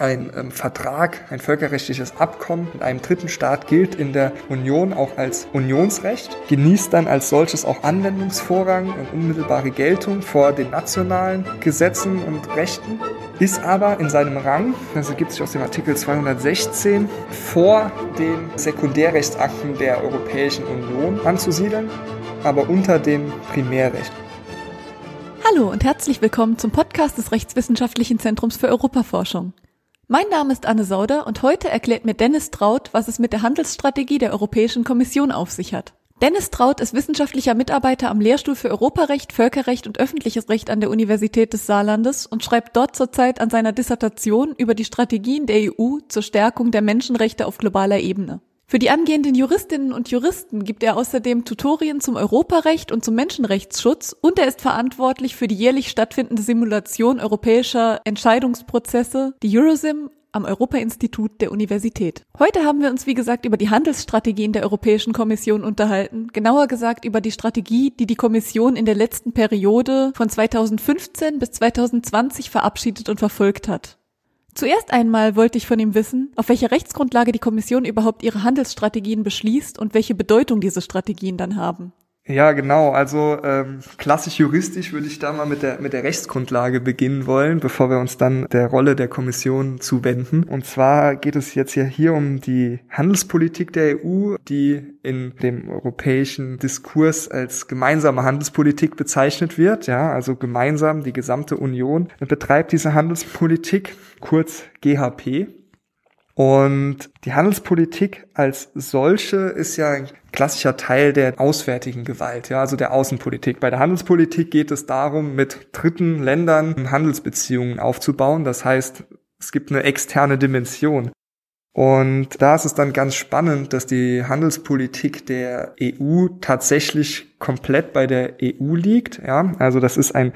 ein ähm, Vertrag, ein völkerrechtliches Abkommen mit einem dritten Staat gilt in der Union auch als Unionsrecht, genießt dann als solches auch Anwendungsvorrang und unmittelbare Geltung vor den nationalen Gesetzen und Rechten, ist aber in seinem Rang, das ergibt sich aus dem Artikel 216, vor den Sekundärrechtsakten der Europäischen Union anzusiedeln, aber unter dem Primärrecht. Hallo und herzlich willkommen zum Podcast des Rechtswissenschaftlichen Zentrums für Europaforschung. Mein Name ist Anne Sauder und heute erklärt mir Dennis Traut, was es mit der Handelsstrategie der Europäischen Kommission auf sich hat. Dennis Traut ist wissenschaftlicher Mitarbeiter am Lehrstuhl für Europarecht, Völkerrecht und öffentliches Recht an der Universität des Saarlandes und schreibt dort zurzeit an seiner Dissertation über die Strategien der EU zur Stärkung der Menschenrechte auf globaler Ebene. Für die angehenden Juristinnen und Juristen gibt er außerdem Tutorien zum Europarecht und zum Menschenrechtsschutz und er ist verantwortlich für die jährlich stattfindende Simulation europäischer Entscheidungsprozesse, die Eurosim am Europa-Institut der Universität. Heute haben wir uns, wie gesagt, über die Handelsstrategien der Europäischen Kommission unterhalten, genauer gesagt über die Strategie, die die Kommission in der letzten Periode von 2015 bis 2020 verabschiedet und verfolgt hat. Zuerst einmal wollte ich von ihm wissen, auf welcher Rechtsgrundlage die Kommission überhaupt ihre Handelsstrategien beschließt und welche Bedeutung diese Strategien dann haben. Ja, genau. Also ähm, klassisch juristisch würde ich da mal mit der mit der Rechtsgrundlage beginnen wollen, bevor wir uns dann der Rolle der Kommission zuwenden. Und zwar geht es jetzt ja hier um die Handelspolitik der EU, die in dem europäischen Diskurs als gemeinsame Handelspolitik bezeichnet wird. Ja, also gemeinsam die gesamte Union betreibt diese Handelspolitik, kurz GHP. Und die Handelspolitik als solche ist ja ein klassischer Teil der auswärtigen Gewalt, ja, also der Außenpolitik. Bei der Handelspolitik geht es darum, mit dritten Ländern Handelsbeziehungen aufzubauen. Das heißt, es gibt eine externe Dimension. Und da ist es dann ganz spannend, dass die Handelspolitik der EU tatsächlich komplett bei der EU liegt. Ja, also das ist ein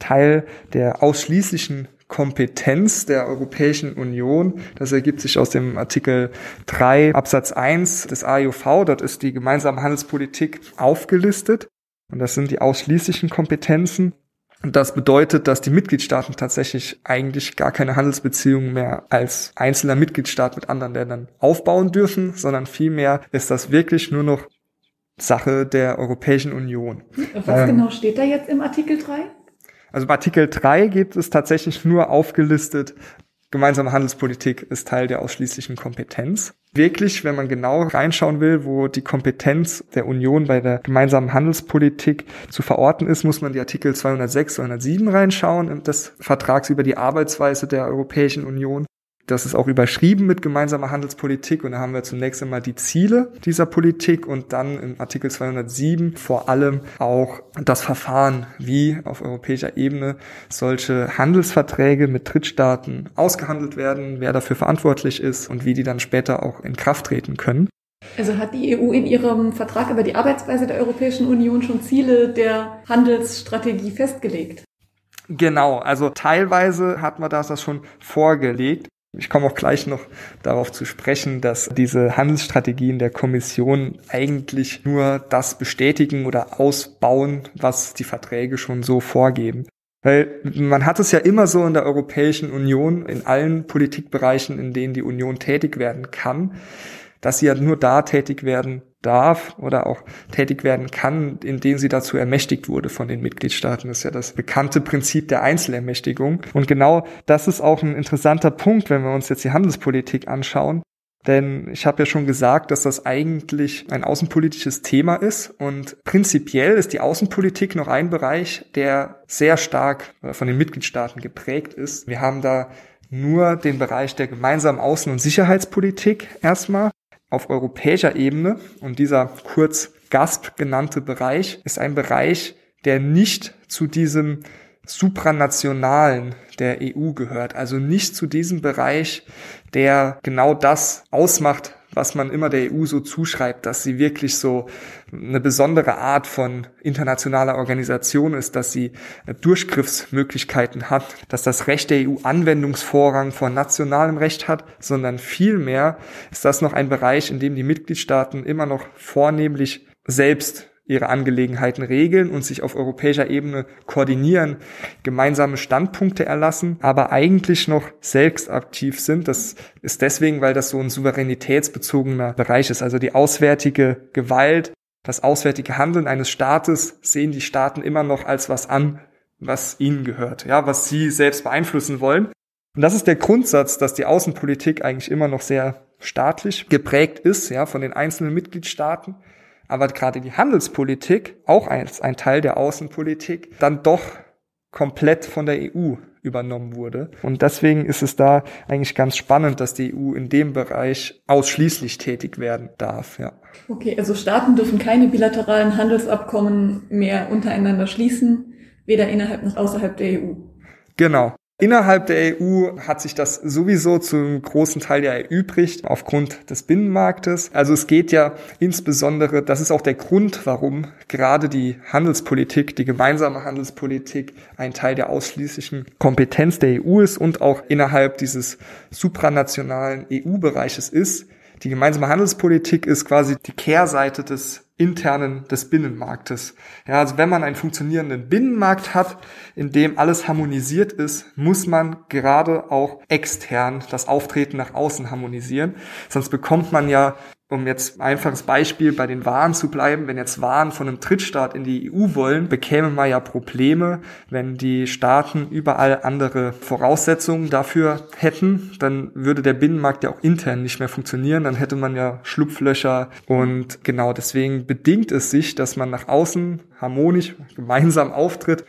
Teil der ausschließlichen Kompetenz der Europäischen Union. Das ergibt sich aus dem Artikel 3 Absatz 1 des AEUV. Dort ist die gemeinsame Handelspolitik aufgelistet. Und das sind die ausschließlichen Kompetenzen. Und das bedeutet, dass die Mitgliedstaaten tatsächlich eigentlich gar keine Handelsbeziehungen mehr als einzelner Mitgliedstaat mit anderen Ländern aufbauen dürfen, sondern vielmehr ist das wirklich nur noch Sache der Europäischen Union. Was ähm, genau steht da jetzt im Artikel 3? Also bei Artikel 3 gibt es tatsächlich nur aufgelistet, gemeinsame Handelspolitik ist Teil der ausschließlichen Kompetenz. Wirklich, wenn man genau reinschauen will, wo die Kompetenz der Union bei der gemeinsamen Handelspolitik zu verorten ist, muss man die Artikel 206, 207 reinschauen des Vertrags über die Arbeitsweise der Europäischen Union. Das ist auch überschrieben mit gemeinsamer Handelspolitik und da haben wir zunächst einmal die Ziele dieser Politik und dann im Artikel 207 vor allem auch das Verfahren, wie auf europäischer Ebene solche Handelsverträge mit Drittstaaten ausgehandelt werden, wer dafür verantwortlich ist und wie die dann später auch in Kraft treten können. Also hat die EU in ihrem Vertrag über die Arbeitsweise der Europäischen Union schon Ziele der Handelsstrategie festgelegt? Genau, also teilweise hat man das, das schon vorgelegt. Ich komme auch gleich noch darauf zu sprechen, dass diese Handelsstrategien der Kommission eigentlich nur das bestätigen oder ausbauen, was die Verträge schon so vorgeben. Weil man hat es ja immer so in der Europäischen Union, in allen Politikbereichen, in denen die Union tätig werden kann, dass sie ja nur da tätig werden darf oder auch tätig werden kann, indem sie dazu ermächtigt wurde von den Mitgliedstaaten. Das ist ja das bekannte Prinzip der Einzelermächtigung. Und genau das ist auch ein interessanter Punkt, wenn wir uns jetzt die Handelspolitik anschauen. Denn ich habe ja schon gesagt, dass das eigentlich ein außenpolitisches Thema ist und prinzipiell ist die Außenpolitik noch ein Bereich, der sehr stark von den Mitgliedstaaten geprägt ist. Wir haben da nur den Bereich der gemeinsamen Außen- und Sicherheitspolitik erstmal auf europäischer Ebene. Und dieser kurz GASP genannte Bereich ist ein Bereich, der nicht zu diesem supranationalen der EU gehört, also nicht zu diesem Bereich, der genau das ausmacht, was man immer der EU so zuschreibt, dass sie wirklich so eine besondere Art von internationaler Organisation ist, dass sie Durchgriffsmöglichkeiten hat, dass das Recht der EU Anwendungsvorrang vor nationalem Recht hat, sondern vielmehr ist das noch ein Bereich, in dem die Mitgliedstaaten immer noch vornehmlich selbst ihre Angelegenheiten regeln und sich auf europäischer Ebene koordinieren, gemeinsame Standpunkte erlassen, aber eigentlich noch selbst aktiv sind. Das ist deswegen, weil das so ein souveränitätsbezogener Bereich ist. Also die auswärtige Gewalt, das auswärtige Handeln eines Staates sehen die Staaten immer noch als was an, was ihnen gehört, ja, was sie selbst beeinflussen wollen. Und das ist der Grundsatz, dass die Außenpolitik eigentlich immer noch sehr staatlich geprägt ist, ja, von den einzelnen Mitgliedstaaten aber gerade die Handelspolitik, auch als ein Teil der Außenpolitik, dann doch komplett von der EU übernommen wurde. Und deswegen ist es da eigentlich ganz spannend, dass die EU in dem Bereich ausschließlich tätig werden darf, ja. Okay, also Staaten dürfen keine bilateralen Handelsabkommen mehr untereinander schließen, weder innerhalb noch außerhalb der EU. Genau. Innerhalb der EU hat sich das sowieso zum großen Teil ja erübrigt aufgrund des Binnenmarktes. Also es geht ja insbesondere, das ist auch der Grund, warum gerade die Handelspolitik, die gemeinsame Handelspolitik ein Teil der ausschließlichen Kompetenz der EU ist und auch innerhalb dieses supranationalen EU-Bereiches ist. Die gemeinsame Handelspolitik ist quasi die Kehrseite des internen des Binnenmarktes. Ja, also wenn man einen funktionierenden Binnenmarkt hat, in dem alles harmonisiert ist, muss man gerade auch extern das Auftreten nach außen harmonisieren. Sonst bekommt man ja um jetzt ein einfaches Beispiel bei den Waren zu bleiben, wenn jetzt Waren von einem Drittstaat in die EU wollen, bekäme man ja Probleme, wenn die Staaten überall andere Voraussetzungen dafür hätten, dann würde der Binnenmarkt ja auch intern nicht mehr funktionieren, dann hätte man ja Schlupflöcher und genau deswegen bedingt es sich, dass man nach außen harmonisch gemeinsam auftritt,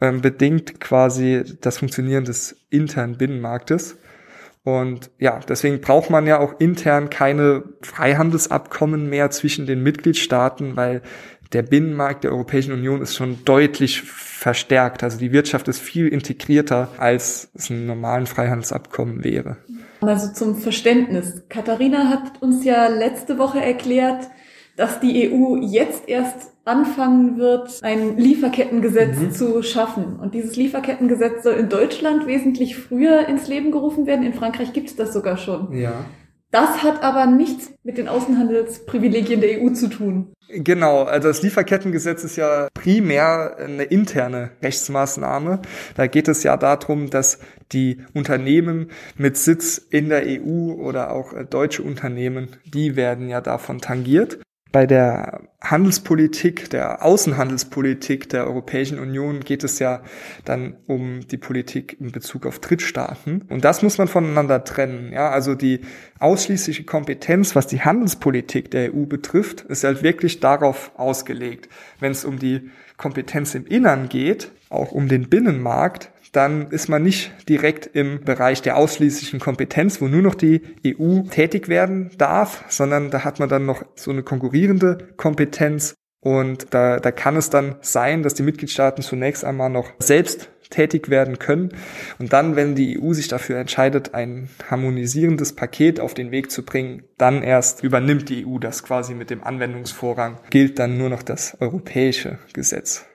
ähm, bedingt quasi das Funktionieren des internen Binnenmarktes. Und ja, deswegen braucht man ja auch intern keine Freihandelsabkommen mehr zwischen den Mitgliedstaaten, weil der Binnenmarkt der Europäischen Union ist schon deutlich verstärkt. Also die Wirtschaft ist viel integrierter, als es ein normalen Freihandelsabkommen wäre. Also zum Verständnis. Katharina hat uns ja letzte Woche erklärt, dass die EU jetzt erst anfangen wird, ein Lieferkettengesetz mhm. zu schaffen. Und dieses Lieferkettengesetz soll in Deutschland wesentlich früher ins Leben gerufen werden. In Frankreich gibt es das sogar schon. Ja. Das hat aber nichts mit den Außenhandelsprivilegien der EU zu tun. Genau, also das Lieferkettengesetz ist ja primär eine interne Rechtsmaßnahme. Da geht es ja darum, dass die Unternehmen mit Sitz in der EU oder auch deutsche Unternehmen, die werden ja davon tangiert bei der Handelspolitik, der Außenhandelspolitik der Europäischen Union geht es ja dann um die Politik in Bezug auf Drittstaaten. Und das muss man voneinander trennen. Ja, also die ausschließliche Kompetenz, was die Handelspolitik der EU betrifft, ist halt wirklich darauf ausgelegt. Wenn es um die Kompetenz im Innern geht, auch um den Binnenmarkt, dann ist man nicht direkt im Bereich der ausschließlichen Kompetenz, wo nur noch die EU tätig werden darf, sondern da hat man dann noch so eine konkurrierende Kompetenz. Und da, da kann es dann sein, dass die Mitgliedstaaten zunächst einmal noch selbst tätig werden können. Und dann, wenn die EU sich dafür entscheidet, ein harmonisierendes Paket auf den Weg zu bringen, dann erst übernimmt die EU das quasi mit dem Anwendungsvorrang, gilt dann nur noch das europäische Gesetz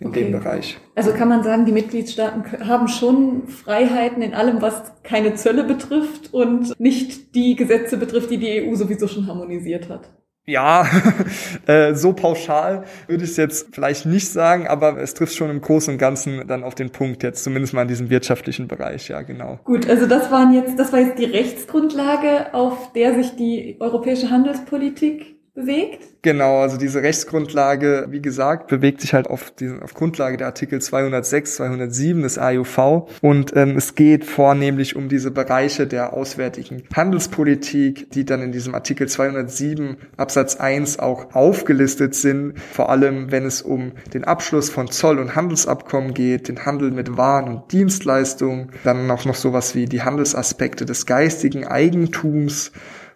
in okay. dem Bereich. Also kann man sagen, die Mitgliedstaaten haben schon Freiheiten in allem, was keine Zölle betrifft und nicht die Gesetze betrifft, die die EU sowieso schon harmonisiert hat. Ja, äh, so pauschal würde ich es jetzt vielleicht nicht sagen, aber es trifft schon im Großen und Ganzen dann auf den Punkt jetzt, zumindest mal in diesem wirtschaftlichen Bereich, ja, genau. Gut, also das waren jetzt, das war jetzt die Rechtsgrundlage, auf der sich die europäische Handelspolitik bewegt? Genau, also diese Rechtsgrundlage, wie gesagt, bewegt sich halt auf, die, auf Grundlage der Artikel 206, 207 des AUV und ähm, es geht vornehmlich um diese Bereiche der auswärtigen Handelspolitik, die dann in diesem Artikel 207 Absatz 1 auch aufgelistet sind, vor allem wenn es um den Abschluss von Zoll- und Handelsabkommen geht, den Handel mit Waren und Dienstleistungen, dann auch noch sowas wie die Handelsaspekte des geistigen Eigentums,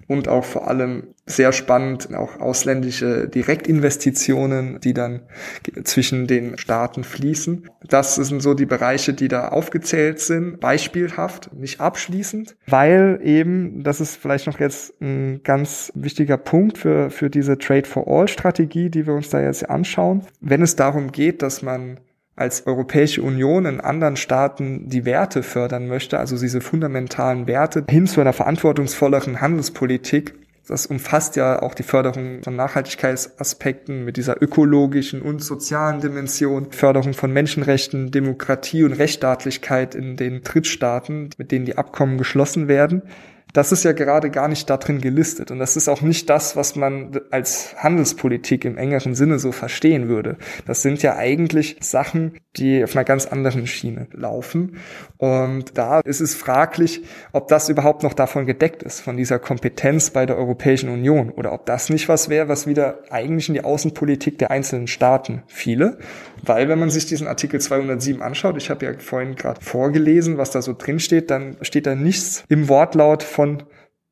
und auch vor allem sehr spannend auch ausländische Direktinvestitionen, die dann zwischen den Staaten fließen. Das sind so die Bereiche, die da aufgezählt sind, beispielhaft, nicht abschließend, weil eben, das ist vielleicht noch jetzt ein ganz wichtiger Punkt für, für diese Trade for All Strategie, die wir uns da jetzt anschauen. Wenn es darum geht, dass man als Europäische Union in anderen Staaten die Werte fördern möchte, also diese fundamentalen Werte hin zu einer verantwortungsvolleren Handelspolitik, Das umfasst ja auch die Förderung von Nachhaltigkeitsaspekten mit dieser ökologischen und sozialen Dimension, Förderung von Menschenrechten, Demokratie und Rechtsstaatlichkeit in den Drittstaaten, mit denen die Abkommen geschlossen werden das ist ja gerade gar nicht da drin gelistet. Und das ist auch nicht das, was man als Handelspolitik im engeren Sinne so verstehen würde. Das sind ja eigentlich Sachen, die auf einer ganz anderen Schiene laufen. Und da ist es fraglich, ob das überhaupt noch davon gedeckt ist, von dieser Kompetenz bei der Europäischen Union. Oder ob das nicht was wäre, was wieder eigentlich in die Außenpolitik der einzelnen Staaten fiele. Weil wenn man sich diesen Artikel 207 anschaut, ich habe ja vorhin gerade vorgelesen, was da so drin steht, dann steht da nichts im Wortlaut von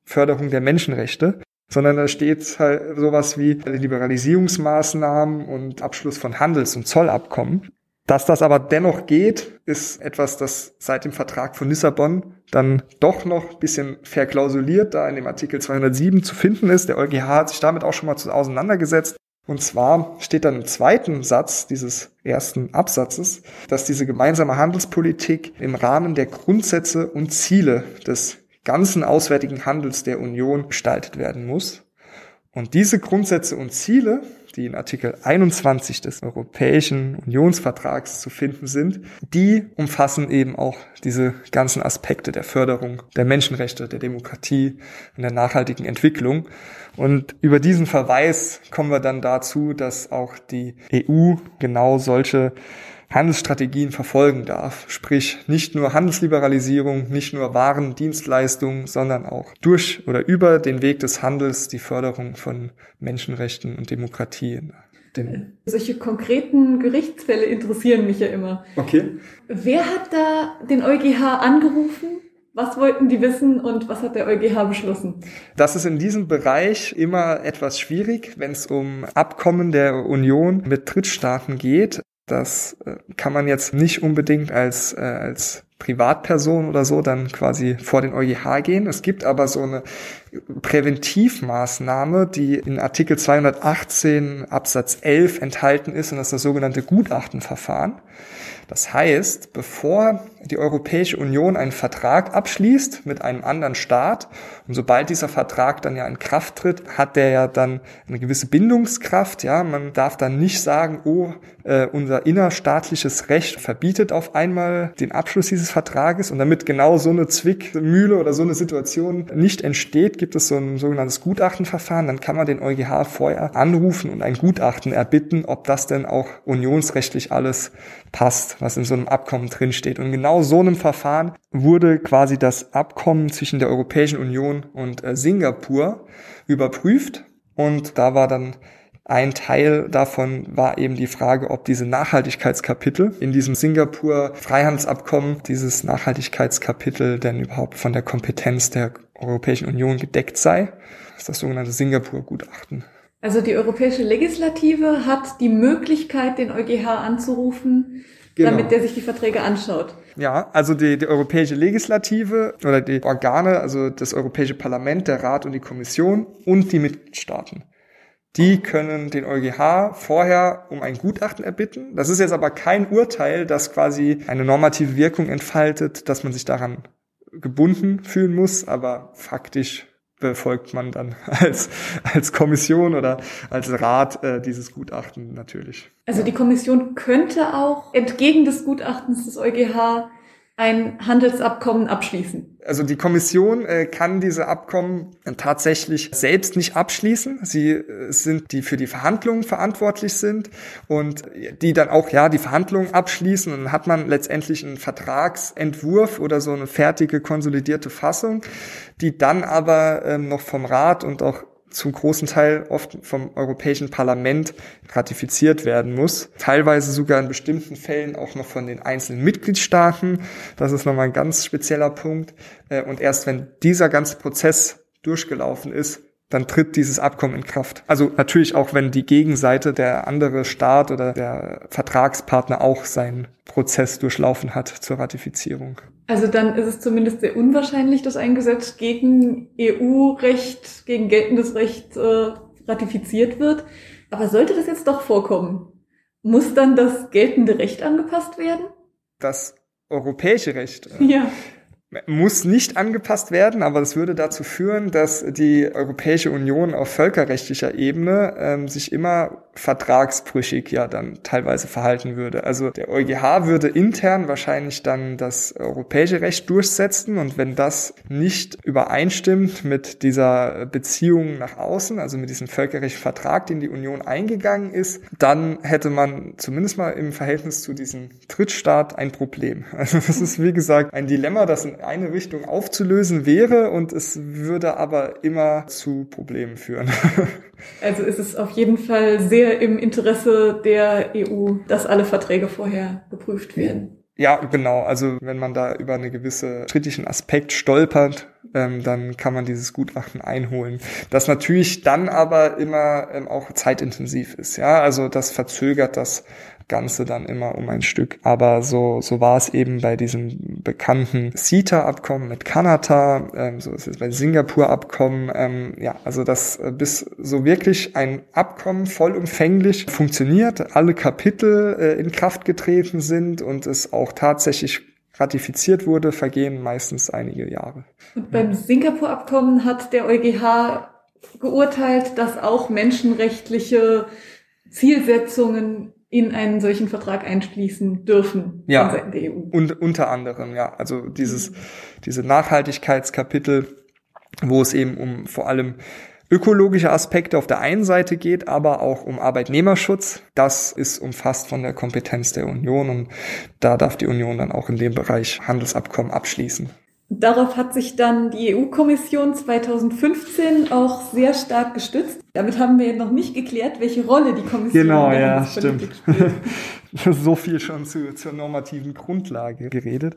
Förderung der Menschenrechte, sondern da steht halt sowas wie Liberalisierungsmaßnahmen und Abschluss von Handels- und Zollabkommen. Dass das aber dennoch geht, ist etwas, das seit dem Vertrag von Lissabon dann doch noch ein bisschen verklausuliert da in dem Artikel 207 zu finden ist. Der EuGH hat sich damit auch schon mal auseinandergesetzt und zwar steht dann im zweiten Satz dieses ersten Absatzes, dass diese gemeinsame Handelspolitik im Rahmen der Grundsätze und Ziele des ganzen auswärtigen Handels der Union gestaltet werden muss. Und diese Grundsätze und Ziele, die in Artikel 21 des Europäischen Unionsvertrags zu finden sind, die umfassen eben auch diese ganzen Aspekte der Förderung der Menschenrechte, der Demokratie und der nachhaltigen Entwicklung. Und über diesen Verweis kommen wir dann dazu, dass auch die EU genau solche Handelsstrategien verfolgen darf. Sprich, nicht nur Handelsliberalisierung, nicht nur Waren, Dienstleistungen, sondern auch durch oder über den Weg des Handels die Förderung von Menschenrechten und Demokratie. Den Solche konkreten Gerichtsfälle interessieren mich ja immer. Okay. Wer hat da den EuGH angerufen? Was wollten die wissen und was hat der EuGH beschlossen? Das ist in diesem Bereich immer etwas schwierig, wenn es um Abkommen der Union mit Drittstaaten geht. Das äh, kann man jetzt nicht unbedingt als, äh, als Privatperson oder so dann quasi vor den EuGH gehen. Es gibt aber so eine Präventivmaßnahme, die in Artikel 218 Absatz 11 enthalten ist und das ist das sogenannte Gutachtenverfahren. Das heißt, bevor die Europäische Union einen Vertrag abschließt mit einem anderen Staat und sobald dieser Vertrag dann ja in Kraft tritt, hat der ja dann eine gewisse Bindungskraft. Ja, man darf dann nicht sagen, oh, äh, unser innerstaatliches Recht verbietet auf einmal den Abschluss dieses Vertrages und damit genau so eine Zwickmühle oder so eine Situation nicht entsteht, gibt es so ein sogenanntes Gutachtenverfahren. Dann kann man den EuGH vorher anrufen und ein Gutachten erbitten, ob das denn auch unionsrechtlich alles passt, was in so einem Abkommen drinsteht. Und genau so einem Verfahren wurde quasi das Abkommen zwischen der Europäischen Union und äh, Singapur überprüft. Und da war dann ein Teil davon war eben die Frage, ob diese Nachhaltigkeitskapitel in diesem Singapur Freihandelsabkommen, dieses Nachhaltigkeitskapitel denn überhaupt von der Kompetenz der Europäischen Union gedeckt sei. Das ist das sogenannte Singapur-Gutachten. Also die europäische Legislative hat die Möglichkeit, den EuGH anzurufen, genau. damit der sich die Verträge anschaut. Ja, also die, die europäische Legislative oder die Organe, also das Europäische Parlament, der Rat und die Kommission und die Mitgliedstaaten. Die können den EuGH vorher um ein Gutachten erbitten. Das ist jetzt aber kein Urteil, das quasi eine normative Wirkung entfaltet, dass man sich daran gebunden fühlen muss, aber faktisch befolgt man dann als, als Kommission oder als Rat äh, dieses Gutachten natürlich. Also die Kommission könnte auch entgegen des Gutachtens des EuGH ein Handelsabkommen abschließen. Also die Kommission äh, kann diese Abkommen tatsächlich selbst nicht abschließen. Sie äh, sind die für die Verhandlungen verantwortlich sind und die dann auch ja die Verhandlungen abschließen und dann hat man letztendlich einen Vertragsentwurf oder so eine fertige konsolidierte Fassung, die dann aber ähm, noch vom Rat und auch zum großen Teil oft vom Europäischen Parlament ratifiziert werden muss. Teilweise sogar in bestimmten Fällen auch noch von den einzelnen Mitgliedstaaten. Das ist nochmal ein ganz spezieller Punkt. Äh, und erst wenn dieser ganze Prozess durchgelaufen ist, dann tritt dieses Abkommen in Kraft. Also natürlich auch, wenn die Gegenseite, der andere Staat oder der Vertragspartner auch seinen Prozess durchlaufen hat zur Ratifizierung. Also dann ist es zumindest sehr unwahrscheinlich, dass ein Gesetz gegen EU-Recht, gegen geltendes Recht äh, ratifiziert wird. Aber sollte das jetzt doch vorkommen, muss dann das geltende Recht angepasst werden? Das europäische Recht. Ja. Muss nicht angepasst werden, aber das würde dazu führen, dass die Europäische Union auf völkerrechtlicher Ebene ähm, sich immer vertragsbrüchig ja dann teilweise verhalten würde. Also der EuGH würde intern wahrscheinlich dann das europäische Recht durchsetzen und wenn das nicht übereinstimmt mit dieser Beziehung nach außen, also mit diesem völkerrechtlichen Vertrag, den die Union eingegangen ist, dann hätte man zumindest mal im Verhältnis zu diesem Drittstaat ein Problem. Also das ist wie gesagt ein Dilemma, das in eine Richtung aufzulösen wäre und es würde aber immer zu Problemen führen. Also ist es auf jeden Fall sehr im Interesse der EU, dass alle Verträge vorher geprüft werden. Ja, genau. Also wenn man da über einen gewissen kritischen Aspekt stolpert, ähm, dann kann man dieses Gutachten einholen. Das natürlich dann aber immer ähm, auch zeitintensiv ist. Ja, also das verzögert das Ganze dann immer um ein Stück. Aber so, so war es eben bei diesem bekannten CETA-Abkommen mit Kanada, ähm, so ist es bei Singapur-Abkommen. Ähm, ja, also dass äh, bis so wirklich ein Abkommen vollumfänglich funktioniert, alle Kapitel äh, in Kraft getreten sind und es auch tatsächlich ratifiziert wurde, vergehen meistens einige Jahre. Und beim Singapur-Abkommen hat der EuGH geurteilt, dass auch menschenrechtliche Zielsetzungen in einen solchen Vertrag einschließen dürfen ja, von der EU. Und unter anderem, ja. Also dieses, diese Nachhaltigkeitskapitel, wo es eben um vor allem ökologische Aspekte auf der einen Seite geht, aber auch um Arbeitnehmerschutz. Das ist umfasst von der Kompetenz der Union und da darf die Union dann auch in dem Bereich Handelsabkommen abschließen. Darauf hat sich dann die EU-Kommission 2015 auch sehr stark gestützt. Damit haben wir noch nicht geklärt, welche Rolle die Kommission genau, ja, stimmt. spielt. so viel schon zu, zur normativen Grundlage geredet.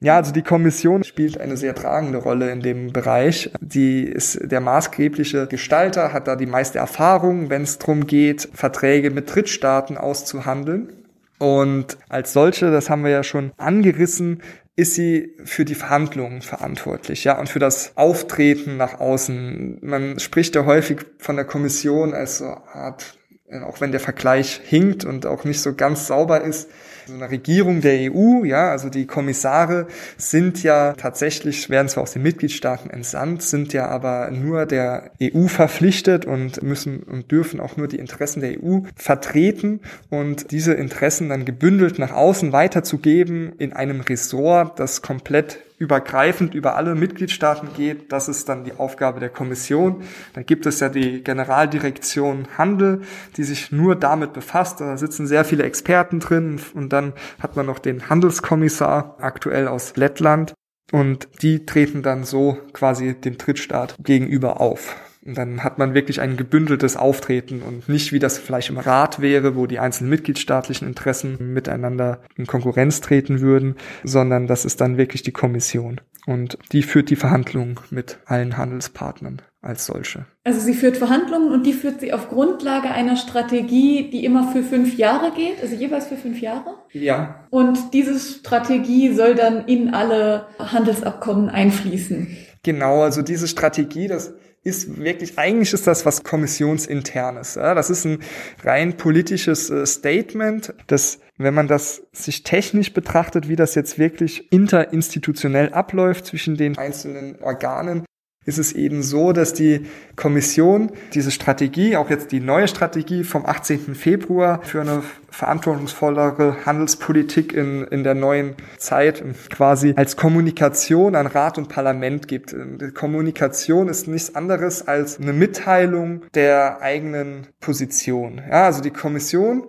Ja, also die Kommission spielt eine sehr tragende Rolle in dem Bereich. Die ist der maßgebliche Gestalter, hat da die meiste Erfahrung, wenn es darum geht, Verträge mit Drittstaaten auszuhandeln. Und als solche, das haben wir ja schon angerissen, ist sie für die Verhandlungen verantwortlich, ja, und für das Auftreten nach außen. Man spricht ja häufig von der Kommission als so Art, auch wenn der Vergleich hinkt und auch nicht so ganz sauber ist, so eine Regierung der EU, ja, also die Kommissare sind ja tatsächlich, werden zwar aus den Mitgliedstaaten entsandt, sind ja aber nur der EU verpflichtet und müssen und dürfen auch nur die Interessen der EU vertreten und diese Interessen dann gebündelt nach außen weiterzugeben in einem Ressort, das komplett übergreifend über alle Mitgliedstaaten geht. Das ist dann die Aufgabe der Kommission. Dann gibt es ja die Generaldirektion Handel, die sich nur damit befasst. Da sitzen sehr viele Experten drin und dann hat man noch den Handelskommissar aktuell aus Lettland und die treten dann so quasi dem Drittstaat gegenüber auf. Und dann hat man wirklich ein gebündeltes Auftreten und nicht wie das vielleicht im Rat wäre, wo die einzelnen mitgliedstaatlichen Interessen miteinander in Konkurrenz treten würden, sondern das ist dann wirklich die Kommission. Und die führt die Verhandlungen mit allen Handelspartnern als solche. Also sie führt Verhandlungen und die führt sie auf Grundlage einer Strategie, die immer für fünf Jahre geht, also jeweils für fünf Jahre. Ja. Und diese Strategie soll dann in alle Handelsabkommen einfließen. Genau, also diese Strategie, das ist wirklich, eigentlich ist das was Kommissionsinternes. Ja? Das ist ein rein politisches äh, Statement, das, wenn man das sich technisch betrachtet, wie das jetzt wirklich interinstitutionell abläuft zwischen den einzelnen Organen, ist es eben so, dass die Kommission diese Strategie, auch jetzt die neue Strategie vom 18. Februar für eine verantwortungsvollere Handelspolitik in, in der neuen Zeit quasi als Kommunikation an Rat und Parlament gibt. Kommunikation ist nichts anderes als eine Mitteilung der eigenen Position. Ja, also die Kommission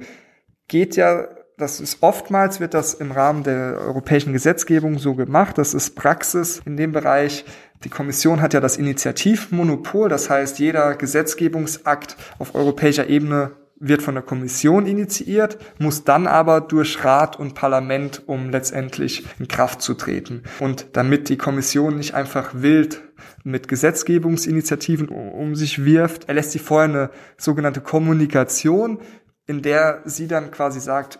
geht ja das ist oftmals wird das im Rahmen der europäischen Gesetzgebung so gemacht. Das ist Praxis in dem Bereich. Die Kommission hat ja das Initiativmonopol. Das heißt, jeder Gesetzgebungsakt auf europäischer Ebene wird von der Kommission initiiert, muss dann aber durch Rat und Parlament, um letztendlich in Kraft zu treten. Und damit die Kommission nicht einfach wild mit Gesetzgebungsinitiativen um sich wirft, erlässt sie vorher eine sogenannte Kommunikation, in der sie dann quasi sagt,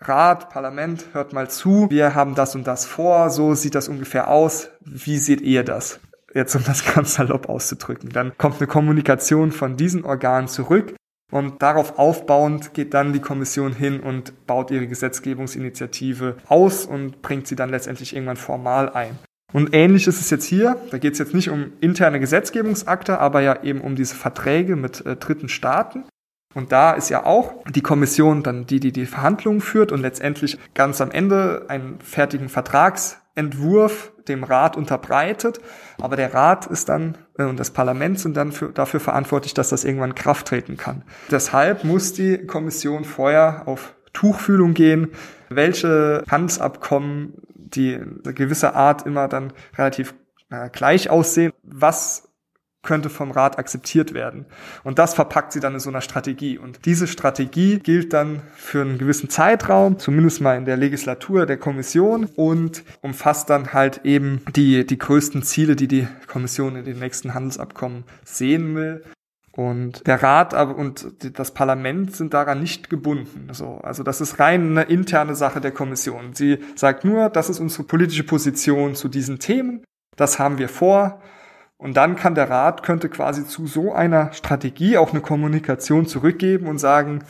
Rat, Parlament, hört mal zu, wir haben das und das vor, so sieht das ungefähr aus, wie seht ihr das? Jetzt um das ganz salopp auszudrücken. Dann kommt eine Kommunikation von diesen Organen zurück und darauf aufbauend geht dann die Kommission hin und baut ihre Gesetzgebungsinitiative aus und bringt sie dann letztendlich irgendwann formal ein. Und ähnlich ist es jetzt hier. Da geht es jetzt nicht um interne Gesetzgebungsakte, aber ja eben um diese Verträge mit äh, dritten Staaten. Und da ist ja auch die Kommission dann die, die die Verhandlungen führt und letztendlich ganz am Ende einen fertigen Vertragsentwurf dem Rat unterbreitet. Aber der Rat ist dann äh, und das Parlament sind dann für, dafür verantwortlich, dass das irgendwann in Kraft treten kann. Deshalb muss die Kommission vorher auf Tuchfühlung gehen, welche Handelsabkommen, die eine gewisse Art immer dann relativ äh, gleich aussehen, was könnte vom Rat akzeptiert werden. Und das verpackt sie dann in so einer Strategie. Und diese Strategie gilt dann für einen gewissen Zeitraum, zumindest mal in der Legislatur der Kommission und umfasst dann halt eben die, die größten Ziele, die die Kommission in den nächsten Handelsabkommen sehen will. Und der Rat und das Parlament sind daran nicht gebunden. So, also das ist rein eine interne Sache der Kommission. Sie sagt nur, das ist unsere politische Position zu diesen Themen. Das haben wir vor. Und dann kann der Rat, könnte quasi zu so einer Strategie auch eine Kommunikation zurückgeben und sagen,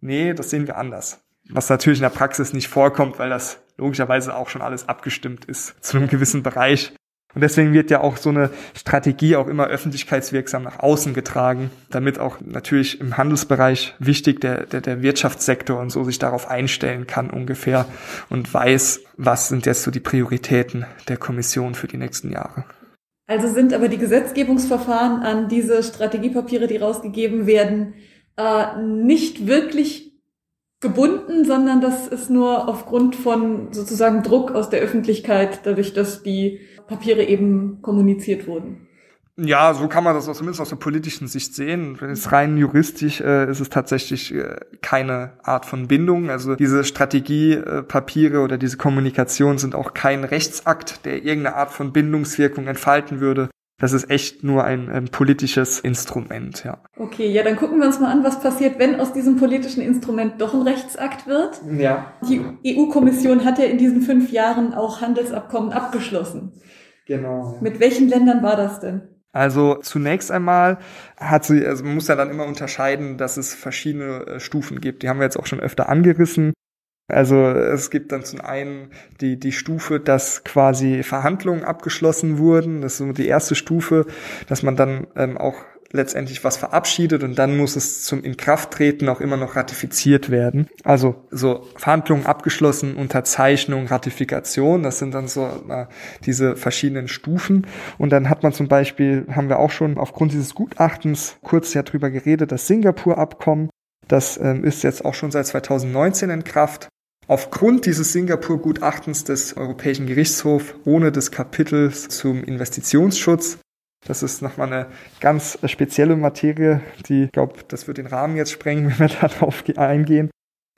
nee, das sehen wir anders. Was natürlich in der Praxis nicht vorkommt, weil das logischerweise auch schon alles abgestimmt ist zu einem gewissen Bereich. Und deswegen wird ja auch so eine Strategie auch immer öffentlichkeitswirksam nach außen getragen, damit auch natürlich im Handelsbereich wichtig der, der, der Wirtschaftssektor und so sich darauf einstellen kann ungefähr und weiß, was sind jetzt so die Prioritäten der Kommission für die nächsten Jahre. Also sind aber die Gesetzgebungsverfahren an diese Strategiepapiere, die rausgegeben werden, äh, nicht wirklich gebunden, sondern das ist nur aufgrund von sozusagen Druck aus der Öffentlichkeit, dadurch, dass die Papiere eben kommuniziert wurden. Ja, so kann man das auch zumindest aus der politischen Sicht sehen. Wenn es rein juristisch äh, ist es tatsächlich äh, keine Art von Bindung. Also diese Strategiepapiere äh, oder diese Kommunikation sind auch kein Rechtsakt, der irgendeine Art von Bindungswirkung entfalten würde. Das ist echt nur ein, ein politisches Instrument, ja. Okay, ja, dann gucken wir uns mal an, was passiert, wenn aus diesem politischen Instrument doch ein Rechtsakt wird. Ja. Die EU-Kommission hat ja in diesen fünf Jahren auch Handelsabkommen abgeschlossen. Genau. Ja. Mit welchen Ländern war das denn? Also zunächst einmal hat sie, also man muss ja dann immer unterscheiden, dass es verschiedene äh, Stufen gibt. Die haben wir jetzt auch schon öfter angerissen. Also es gibt dann zum einen die, die Stufe, dass quasi Verhandlungen abgeschlossen wurden. Das ist so die erste Stufe, dass man dann ähm, auch letztendlich was verabschiedet und dann muss es zum Inkrafttreten auch immer noch ratifiziert werden. Also so Verhandlungen abgeschlossen, Unterzeichnung, Ratifikation, das sind dann so äh, diese verschiedenen Stufen. Und dann hat man zum Beispiel, haben wir auch schon aufgrund dieses Gutachtens kurz ja drüber geredet, das Singapur-Abkommen. Das ähm, ist jetzt auch schon seit 2019 in Kraft. Aufgrund dieses Singapur-Gutachtens des Europäischen Gerichtshofs ohne des Kapitels zum Investitionsschutz das ist nochmal eine ganz spezielle Materie, die, ich glaube, das wird den Rahmen jetzt sprengen, wenn wir darauf eingehen.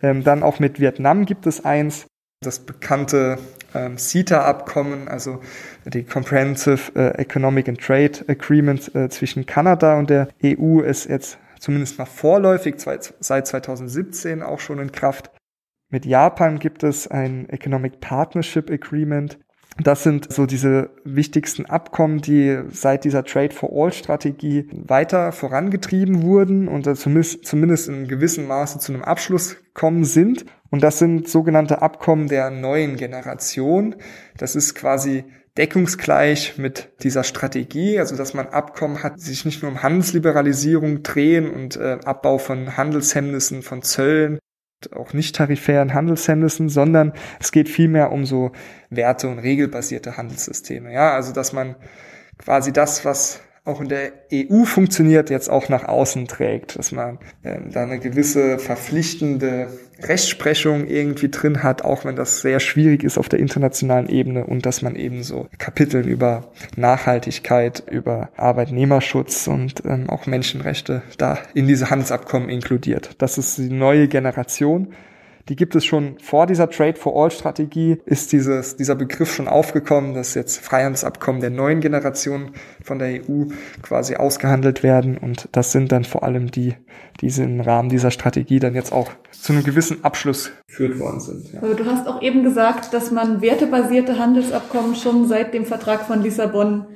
Ähm, dann auch mit Vietnam gibt es eins, das bekannte ähm, CETA-Abkommen, also die Comprehensive äh, Economic and Trade Agreement äh, zwischen Kanada und der EU ist jetzt zumindest mal vorläufig seit 2017 auch schon in Kraft. Mit Japan gibt es ein Economic Partnership Agreement. Das sind so diese wichtigsten Abkommen, die seit dieser Trade for All Strategie weiter vorangetrieben wurden und zumindest, in gewissem Maße zu einem Abschluss kommen sind. Und das sind sogenannte Abkommen der neuen Generation. Das ist quasi deckungsgleich mit dieser Strategie, also dass man Abkommen hat, die sich nicht nur um Handelsliberalisierung drehen und äh, Abbau von Handelshemmnissen, von Zöllen, auch nicht tarifären Handelshemmnissen, sondern es geht vielmehr um so werte- und regelbasierte Handelssysteme. Ja, also dass man quasi das, was auch in der EU funktioniert, jetzt auch nach außen trägt, dass man äh, da eine gewisse verpflichtende Rechtsprechung irgendwie drin hat, auch wenn das sehr schwierig ist auf der internationalen Ebene und dass man eben so Kapiteln über Nachhaltigkeit, über Arbeitnehmerschutz und ähm, auch Menschenrechte da in diese Handelsabkommen inkludiert. Das ist die neue Generation die gibt es schon vor dieser Trade for All Strategie, ist dieses, dieser Begriff schon aufgekommen, dass jetzt Freihandelsabkommen der neuen Generation von der EU quasi ausgehandelt werden. Und das sind dann vor allem die, die im Rahmen dieser Strategie dann jetzt auch zu einem gewissen Abschluss geführt worden sind. Ja. Also du hast auch eben gesagt, dass man wertebasierte Handelsabkommen schon seit dem Vertrag von Lissabon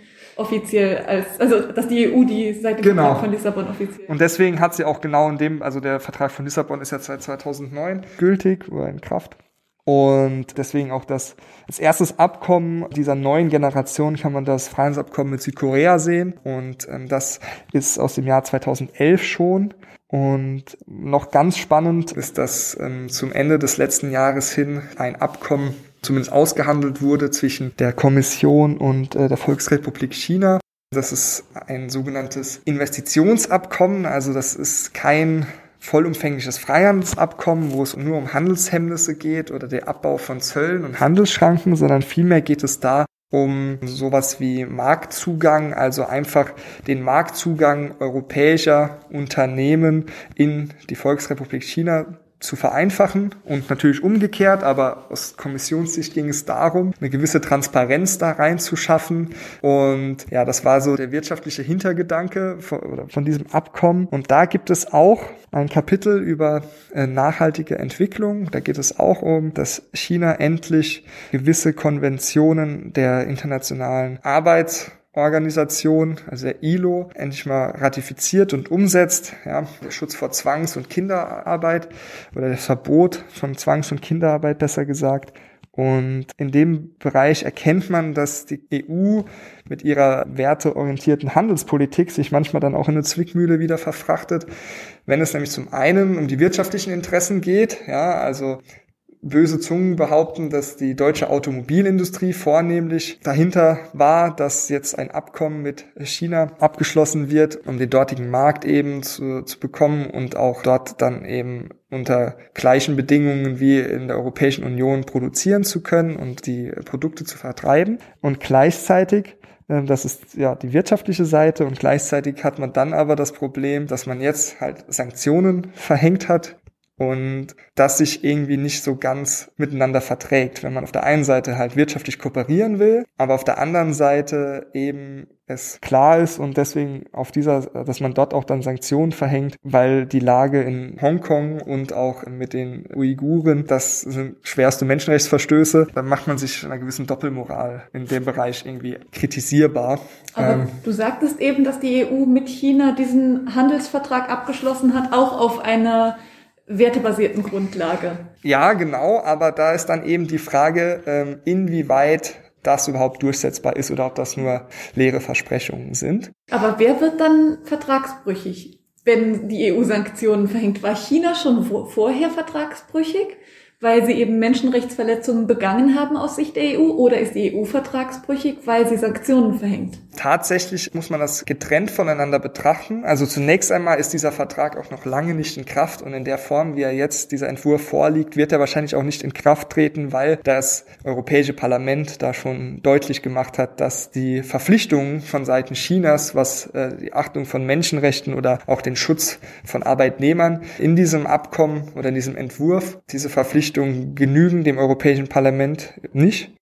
offiziell als, also dass die EU die seit dem genau. Vertrag von Lissabon offiziell. Und deswegen hat sie auch genau in dem, also der Vertrag von Lissabon ist ja seit 2009 gültig oder in Kraft. Und deswegen auch das, als erstes Abkommen dieser neuen Generation kann man das Freihandelsabkommen mit Südkorea sehen. Und ähm, das ist aus dem Jahr 2011 schon. Und noch ganz spannend ist, dass ähm, zum Ende des letzten Jahres hin ein Abkommen zumindest ausgehandelt wurde zwischen der Kommission und äh, der Volksrepublik China. Das ist ein sogenanntes Investitionsabkommen, also das ist kein vollumfängliches Freihandelsabkommen, wo es nur um Handelshemmnisse geht oder der Abbau von Zöllen und Handelsschranken, sondern vielmehr geht es da um sowas wie Marktzugang, also einfach den Marktzugang europäischer Unternehmen in die Volksrepublik China zu vereinfachen und natürlich umgekehrt, aber aus Kommissionssicht ging es darum, eine gewisse Transparenz da reinzuschaffen und ja, das war so der wirtschaftliche Hintergedanke von, von diesem Abkommen und da gibt es auch ein Kapitel über äh, nachhaltige Entwicklung. Da geht es auch um, dass China endlich gewisse Konventionen der internationalen Arbeits Organisation, also der ILO, endlich mal ratifiziert und umsetzt. Ja, der Schutz vor Zwangs- und Kinderarbeit oder das Verbot von Zwangs- und Kinderarbeit besser gesagt. Und in dem Bereich erkennt man, dass die EU mit ihrer werteorientierten Handelspolitik sich manchmal dann auch in eine Zwickmühle wieder verfrachtet, wenn es nämlich zum einen um die wirtschaftlichen Interessen geht, ja, also böse Zungen behaupten, dass die deutsche Automobilindustrie vornehmlich dahinter war, dass jetzt ein Abkommen mit China abgeschlossen wird, um den dortigen Markt eben zu, zu bekommen und auch dort dann eben unter gleichen Bedingungen wie in der Europäischen Union produzieren zu können und die Produkte zu vertreiben. Und gleichzeitig ähm, das ist ja die wirtschaftliche Seite und gleichzeitig hat man dann aber das Problem, dass man jetzt halt Sanktionen verhängt hat und das sich irgendwie nicht so ganz miteinander verträgt, wenn man auf der einen Seite halt wirtschaftlich kooperieren will, aber auf der anderen Seite eben es klar ist und deswegen auf dieser, dass man dort auch dann Sanktionen verhängt, weil die Lage in Hongkong und auch mit den Uiguren, das sind schwerste Menschenrechtsverstöße, dann macht man sich einer gewissen Doppelmoral in dem Bereich irgendwie kritisierbar. Aber ähm, du sagtest eben, dass die EU mit China diesen Handelsvertrag abgeschlossen hat, auch auf einer wertebasierten Grundlage. Ja, genau, aber da ist dann eben die Frage, ähm, inwieweit das überhaupt durchsetzbar ist oder ob das nur leere Versprechungen sind. Aber wer wird dann vertragsbrüchig, wenn die EU Sanktionen verhängt? War China schon vorher vertragsbrüchig? Weil sie eben Menschenrechtsverletzungen begangen haben aus Sicht der EU oder ist die EU vertragsbrüchig, weil sie Sanktionen verhängt? Tatsächlich muss man das getrennt voneinander betrachten. Also zunächst einmal ist dieser Vertrag auch noch lange nicht in Kraft und in der Form, wie er jetzt dieser Entwurf vorliegt, wird er wahrscheinlich auch nicht in Kraft treten, weil das Europäische Parlament da schon deutlich gemacht hat, dass die Verpflichtungen von Seiten Chinas, was äh, die Achtung von Menschenrechten oder auch den Schutz von Arbeitnehmern in diesem Abkommen oder in diesem Entwurf, diese Verpflichtungen Verpflichtungen genügen dem Europäischen Parlament nicht.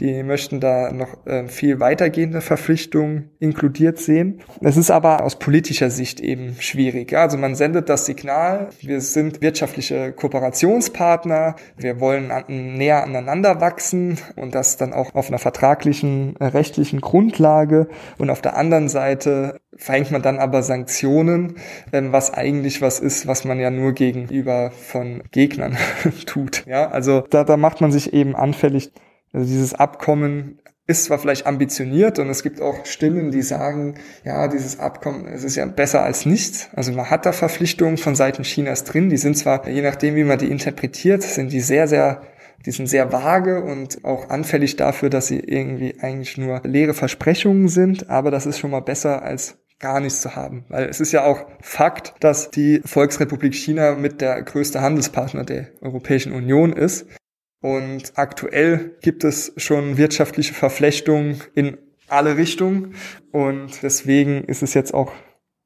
Die möchten da noch äh, viel weitergehende Verpflichtungen inkludiert sehen. Es ist aber aus politischer Sicht eben schwierig. Ja? Also man sendet das Signal, wir sind wirtschaftliche Kooperationspartner, wir wollen näher aneinander wachsen und das dann auch auf einer vertraglichen, äh, rechtlichen Grundlage. Und auf der anderen Seite verhängt man dann aber Sanktionen, äh, was eigentlich was ist, was man ja nur gegenüber von Gegnern tut. Ja, also da, da macht man sich eben anfällig also dieses Abkommen ist zwar vielleicht ambitioniert und es gibt auch Stimmen, die sagen, ja, dieses Abkommen, es ist ja besser als nichts. Also man hat da Verpflichtungen von Seiten Chinas drin, die sind zwar, je nachdem, wie man die interpretiert, sind die sehr, sehr die sind sehr vage und auch anfällig dafür, dass sie irgendwie eigentlich nur leere Versprechungen sind, aber das ist schon mal besser als gar nichts zu haben. Weil es ist ja auch Fakt, dass die Volksrepublik China mit der größte Handelspartner der Europäischen Union ist. Und aktuell gibt es schon wirtschaftliche Verflechtungen in alle Richtungen. Und deswegen ist es jetzt auch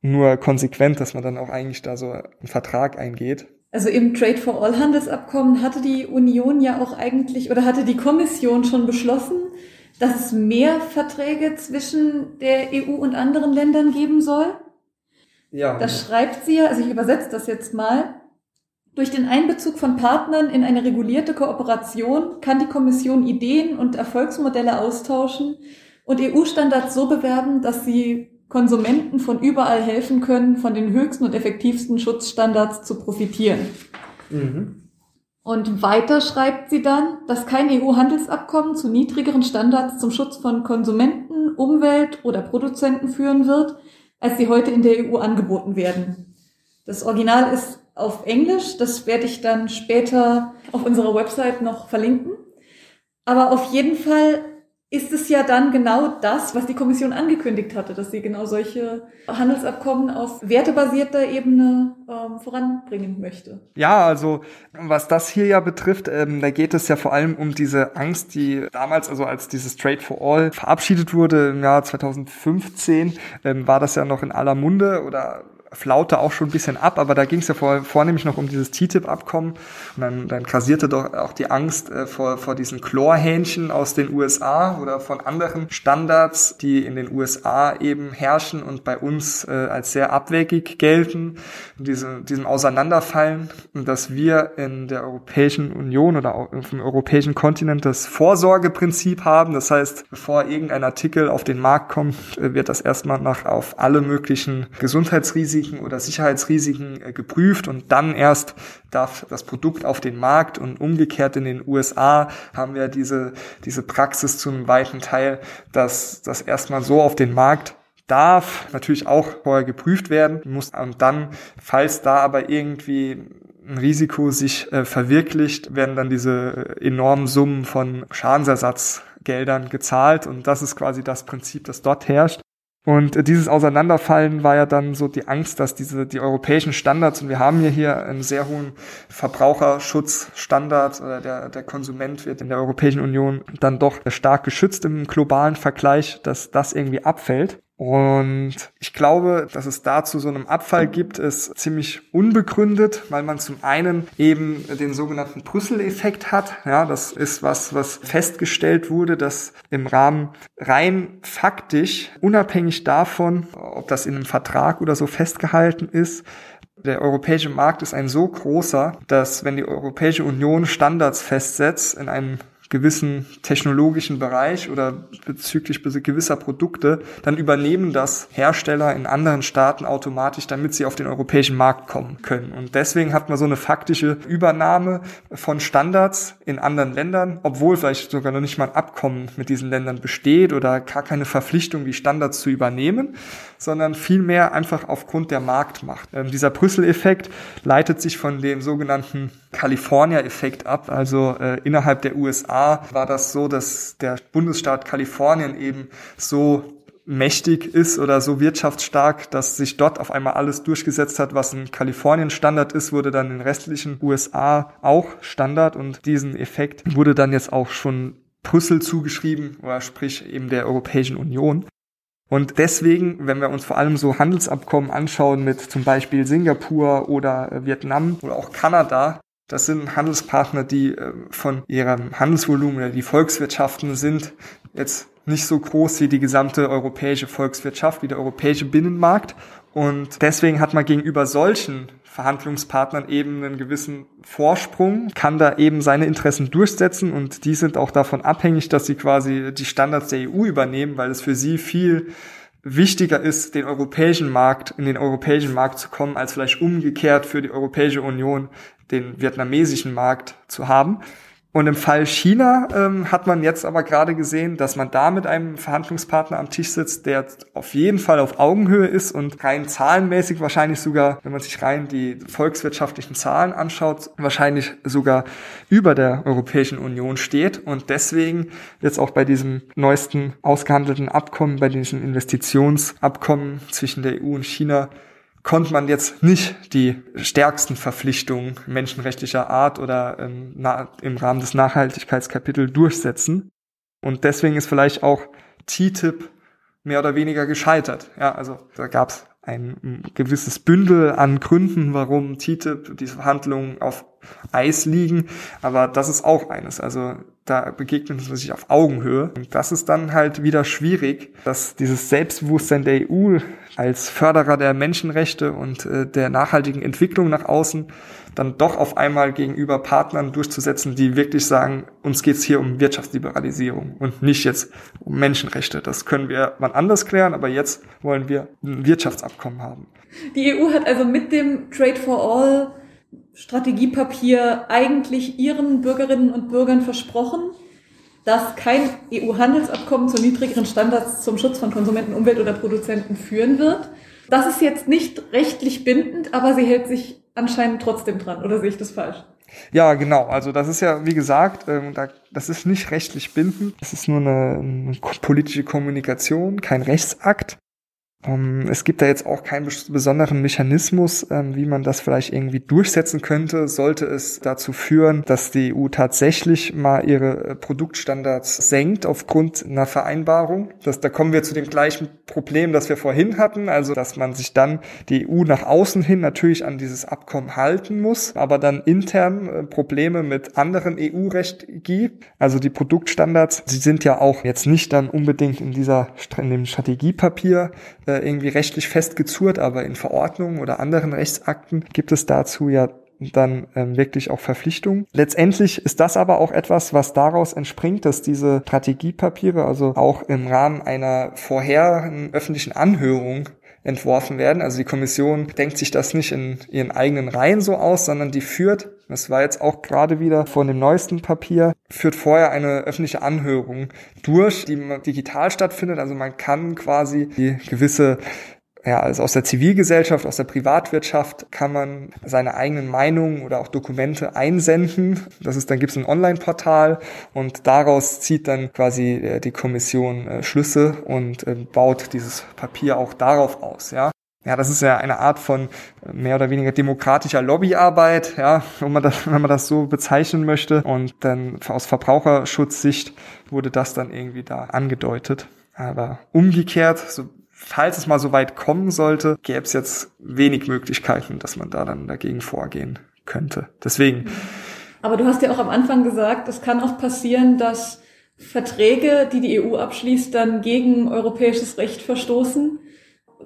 nur konsequent, dass man dann auch eigentlich da so einen Vertrag eingeht. Also im Trade for All Handelsabkommen hatte die Union ja auch eigentlich oder hatte die Kommission schon beschlossen, dass es mehr Verträge zwischen der EU und anderen Ländern geben soll. Ja. Da schreibt sie ja, also ich übersetze das jetzt mal, durch den Einbezug von Partnern in eine regulierte Kooperation kann die Kommission Ideen und Erfolgsmodelle austauschen und EU-Standards so bewerben, dass sie Konsumenten von überall helfen können, von den höchsten und effektivsten Schutzstandards zu profitieren. Mhm. Und weiter schreibt sie dann, dass kein EU-Handelsabkommen zu niedrigeren Standards zum Schutz von Konsumenten, Umwelt oder Produzenten führen wird, als sie heute in der EU angeboten werden. Das Original ist auf Englisch, das werde ich dann später auf unserer Website noch verlinken. Aber auf jeden Fall ist es ja dann genau das, was die Kommission angekündigt hatte, dass sie genau solche Handelsabkommen auf wertebasierter Ebene ähm, voranbringen möchte. Ja, also was das hier ja betrifft, ähm, da geht es ja vor allem um diese Angst, die damals, also als dieses Trade for All verabschiedet wurde im Jahr 2015, ähm, war das ja noch in aller Munde oder flaute auch schon ein bisschen ab, aber da ging es ja vor, vornehmlich noch um dieses TTIP-Abkommen. Und dann, dann grasierte doch auch die Angst äh, vor, vor diesen Chlorhähnchen aus den USA oder von anderen Standards, die in den USA eben herrschen und bei uns äh, als sehr abwegig gelten, diese, diesem Auseinanderfallen, dass wir in der Europäischen Union oder auf dem europäischen Kontinent das Vorsorgeprinzip haben, das heißt, bevor irgendein Artikel auf den Markt kommt, äh, wird das erstmal nach auf alle möglichen Gesundheitsrisiken Risiken oder Sicherheitsrisiken äh, geprüft und dann erst darf das Produkt auf den Markt und umgekehrt in den USA haben wir diese, diese Praxis zu einem weiten Teil, dass das erstmal so auf den Markt darf natürlich auch vorher geprüft werden, muss und dann, falls da aber irgendwie ein Risiko sich äh, verwirklicht, werden dann diese äh, enormen Summen von Schadensersatzgeldern gezahlt und das ist quasi das Prinzip, das dort herrscht. Und dieses Auseinanderfallen war ja dann so die Angst, dass diese, die europäischen Standards, und wir haben ja hier einen sehr hohen Verbraucherschutzstandard, oder der, der Konsument wird in der Europäischen Union dann doch stark geschützt im globalen Vergleich, dass das irgendwie abfällt. Und ich glaube, dass es dazu so einem Abfall gibt, ist ziemlich unbegründet, weil man zum einen eben den sogenannten Brüssel-Effekt hat. Ja, das ist was, was festgestellt wurde, dass im Rahmen rein faktisch, unabhängig davon, ob das in einem Vertrag oder so festgehalten ist, der europäische Markt ist ein so großer, dass wenn die Europäische Union Standards festsetzt in einem gewissen technologischen Bereich oder bezüglich gewisser Produkte, dann übernehmen das Hersteller in anderen Staaten automatisch, damit sie auf den europäischen Markt kommen können. Und deswegen hat man so eine faktische Übernahme von Standards in anderen Ländern, obwohl vielleicht sogar noch nicht mal ein Abkommen mit diesen Ländern besteht oder gar keine Verpflichtung, die Standards zu übernehmen, sondern vielmehr einfach aufgrund der Marktmacht. Ähm, dieser Brüssel-Effekt leitet sich von dem sogenannten California-Effekt ab. Also äh, innerhalb der USA war das so, dass der Bundesstaat Kalifornien eben so mächtig ist oder so wirtschaftsstark, dass sich dort auf einmal alles durchgesetzt hat, was ein Kalifornien Standard ist, wurde dann in den restlichen USA auch Standard und diesen Effekt wurde dann jetzt auch schon Brüssel zugeschrieben, oder sprich eben der Europäischen Union. Und deswegen, wenn wir uns vor allem so Handelsabkommen anschauen mit zum Beispiel Singapur oder äh, Vietnam oder auch Kanada, das sind Handelspartner, die äh, von ihrem Handelsvolumen die Volkswirtschaften sind jetzt nicht so groß wie die gesamte europäische Volkswirtschaft, wie der europäische Binnenmarkt. Und deswegen hat man gegenüber solchen Verhandlungspartnern eben einen gewissen Vorsprung, kann da eben seine Interessen durchsetzen und die sind auch davon abhängig, dass sie quasi die Standards der EU übernehmen, weil es für sie viel wichtiger ist, den europäischen Markt, in den europäischen Markt zu kommen, als vielleicht umgekehrt für die Europäische Union den vietnamesischen Markt zu haben. Und im Fall China ähm, hat man jetzt aber gerade gesehen, dass man da mit einem Verhandlungspartner am Tisch sitzt, der auf jeden Fall auf Augenhöhe ist und rein zahlenmäßig wahrscheinlich sogar, wenn man sich rein die volkswirtschaftlichen Zahlen anschaut, wahrscheinlich sogar über der Europäischen Union steht. Und deswegen jetzt auch bei diesem neuesten ausgehandelten Abkommen, bei diesem Investitionsabkommen zwischen der EU und China konnte man jetzt nicht die stärksten Verpflichtungen menschenrechtlicher Art oder ähm, im Rahmen des Nachhaltigkeitskapitels durchsetzen. Und deswegen ist vielleicht auch TTIP mehr oder weniger gescheitert. Ja, also da gab es ein gewisses Bündel an Gründen, warum TTIP, diese Verhandlungen auf Eis liegen. Aber das ist auch eines. Also da begegnet man sich auf Augenhöhe. Und das ist dann halt wieder schwierig, dass dieses Selbstbewusstsein der EU als Förderer der Menschenrechte und äh, der nachhaltigen Entwicklung nach außen dann doch auf einmal gegenüber Partnern durchzusetzen, die wirklich sagen, uns geht's hier um Wirtschaftsliberalisierung und nicht jetzt um Menschenrechte. Das können wir mal anders klären, aber jetzt wollen wir ein Wirtschaftsabkommen haben. Die EU hat also mit dem Trade for All Strategiepapier eigentlich ihren Bürgerinnen und Bürgern versprochen, dass kein EU-Handelsabkommen zu niedrigeren Standards zum Schutz von Konsumenten, Umwelt oder Produzenten führen wird. Das ist jetzt nicht rechtlich bindend, aber sie hält sich anscheinend trotzdem dran, oder sehe ich das falsch? Ja, genau. Also das ist ja, wie gesagt, ähm, da, das ist nicht rechtlich bindend. Das ist nur eine politische Kommunikation, kein Rechtsakt. Um, ähm, es gibt da jetzt auch keinen besonderen Mechanismus, ähm, wie man das vielleicht irgendwie durchsetzen könnte, sollte es dazu führen, dass die EU tatsächlich mal ihre äh, Produktstandards senkt aufgrund einer Vereinbarung. Das, da kommen wir zu dem gleichen Problem, das wir vorhin hatten, also dass man sich dann die EU nach außen hin natürlich an dieses Abkommen halten muss, aber dann intern äh, Probleme mit anderen EU-Recht gibt. Also die Produktstandards, sie sind ja auch jetzt nicht dann unbedingt in dieser in dem Strategiepapier äh, irgendwie rechtlich festgezurrt, aber in Verordnungen oder anderen Rechtsakten gibt es dazu ja dann ähm, wirklich auch Verpflichtungen. Letztendlich ist das aber auch etwas, was daraus entspringt, dass diese Strategiepapiere also auch im Rahmen einer vorherigen öffentlichen Anhörung entworfen werden. Also die Kommission denkt sich das nicht in ihren eigenen Reihen so aus, sondern die führt, das war jetzt auch gerade wieder von dem neuesten Papier, führt vorher eine öffentliche Anhörung durch, die digital stattfindet. Also man kann quasi die gewisse ja, also aus der Zivilgesellschaft, aus der Privatwirtschaft kann man seine eigenen Meinungen oder auch Dokumente einsenden. Das ist, dann gibt es ein Online-Portal und daraus zieht dann quasi äh, die Kommission äh, Schlüsse und äh, baut dieses Papier auch darauf aus, ja. Ja, das ist ja eine Art von mehr oder weniger demokratischer Lobbyarbeit, ja, wenn man das, wenn man das so bezeichnen möchte. Und dann aus Verbraucherschutzsicht wurde das dann irgendwie da angedeutet. Aber umgekehrt, so falls es mal so weit kommen sollte, gäbe es jetzt wenig Möglichkeiten, dass man da dann dagegen vorgehen könnte. Deswegen. Aber du hast ja auch am Anfang gesagt, es kann auch passieren, dass Verträge, die die EU abschließt, dann gegen europäisches Recht verstoßen.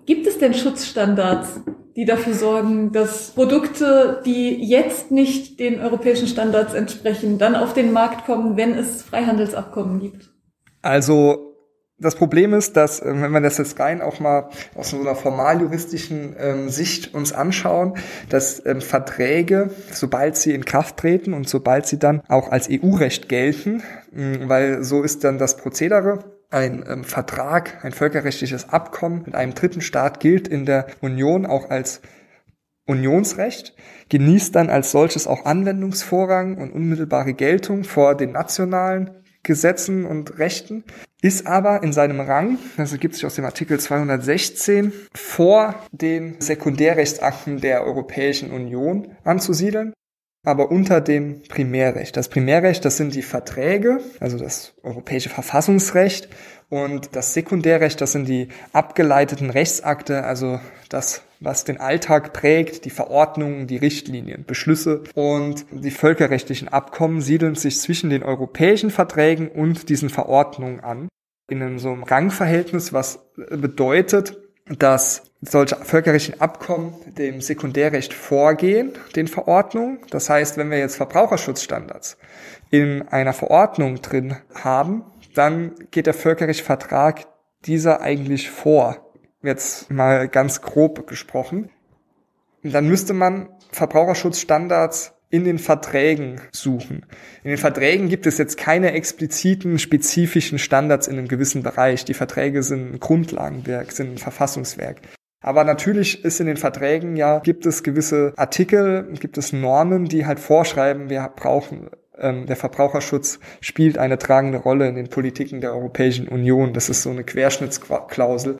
Gibt es denn Schutzstandards, die dafür sorgen, dass Produkte, die jetzt nicht den europäischen Standards entsprechen, dann auf den Markt kommen, wenn es Freihandelsabkommen gibt? Also das Problem ist, dass, äh, wenn wir das jetzt rein auch mal aus so einer formaljuristischen ähm, Sicht uns anschauen, dass ähm, Verträge, sobald sie in Kraft treten und sobald sie dann auch als EU-Recht gelten, weil so ist dann das Prozedere, ein ähm, Vertrag, ein völkerrechtliches Abkommen mit einem dritten Staat gilt in der Union auch als Unionsrecht, genießt dann als solches auch Anwendungsvorrang und unmittelbare Geltung vor den nationalen Gesetzen und Rechten, ist aber in seinem Rang, das ergibt sich aus dem Artikel 216, vor den Sekundärrechtsakten der Europäischen Union anzusiedeln, aber unter dem Primärrecht. Das Primärrecht, das sind die Verträge, also das europäische Verfassungsrecht und das Sekundärrecht, das sind die abgeleiteten Rechtsakte, also das, was den Alltag prägt, die Verordnungen, die Richtlinien, Beschlüsse und die völkerrechtlichen Abkommen siedeln sich zwischen den europäischen Verträgen und diesen Verordnungen an. In einem so einem Rangverhältnis, was bedeutet, dass solche völkerrechtlichen Abkommen dem Sekundärrecht vorgehen, den Verordnungen. Das heißt, wenn wir jetzt Verbraucherschutzstandards in einer Verordnung drin haben, dann geht der Völkerrechtsvertrag dieser eigentlich vor. Jetzt mal ganz grob gesprochen. dann müsste man Verbraucherschutzstandards in den Verträgen suchen. In den Verträgen gibt es jetzt keine expliziten, spezifischen Standards in einem gewissen Bereich. Die Verträge sind ein Grundlagenwerk, sind ein Verfassungswerk. Aber natürlich ist in den Verträgen ja, gibt es gewisse Artikel, gibt es Normen, die halt vorschreiben, wir brauchen ähm, der Verbraucherschutz spielt eine tragende Rolle in den Politiken der Europäischen Union. Das ist so eine Querschnittsklausel.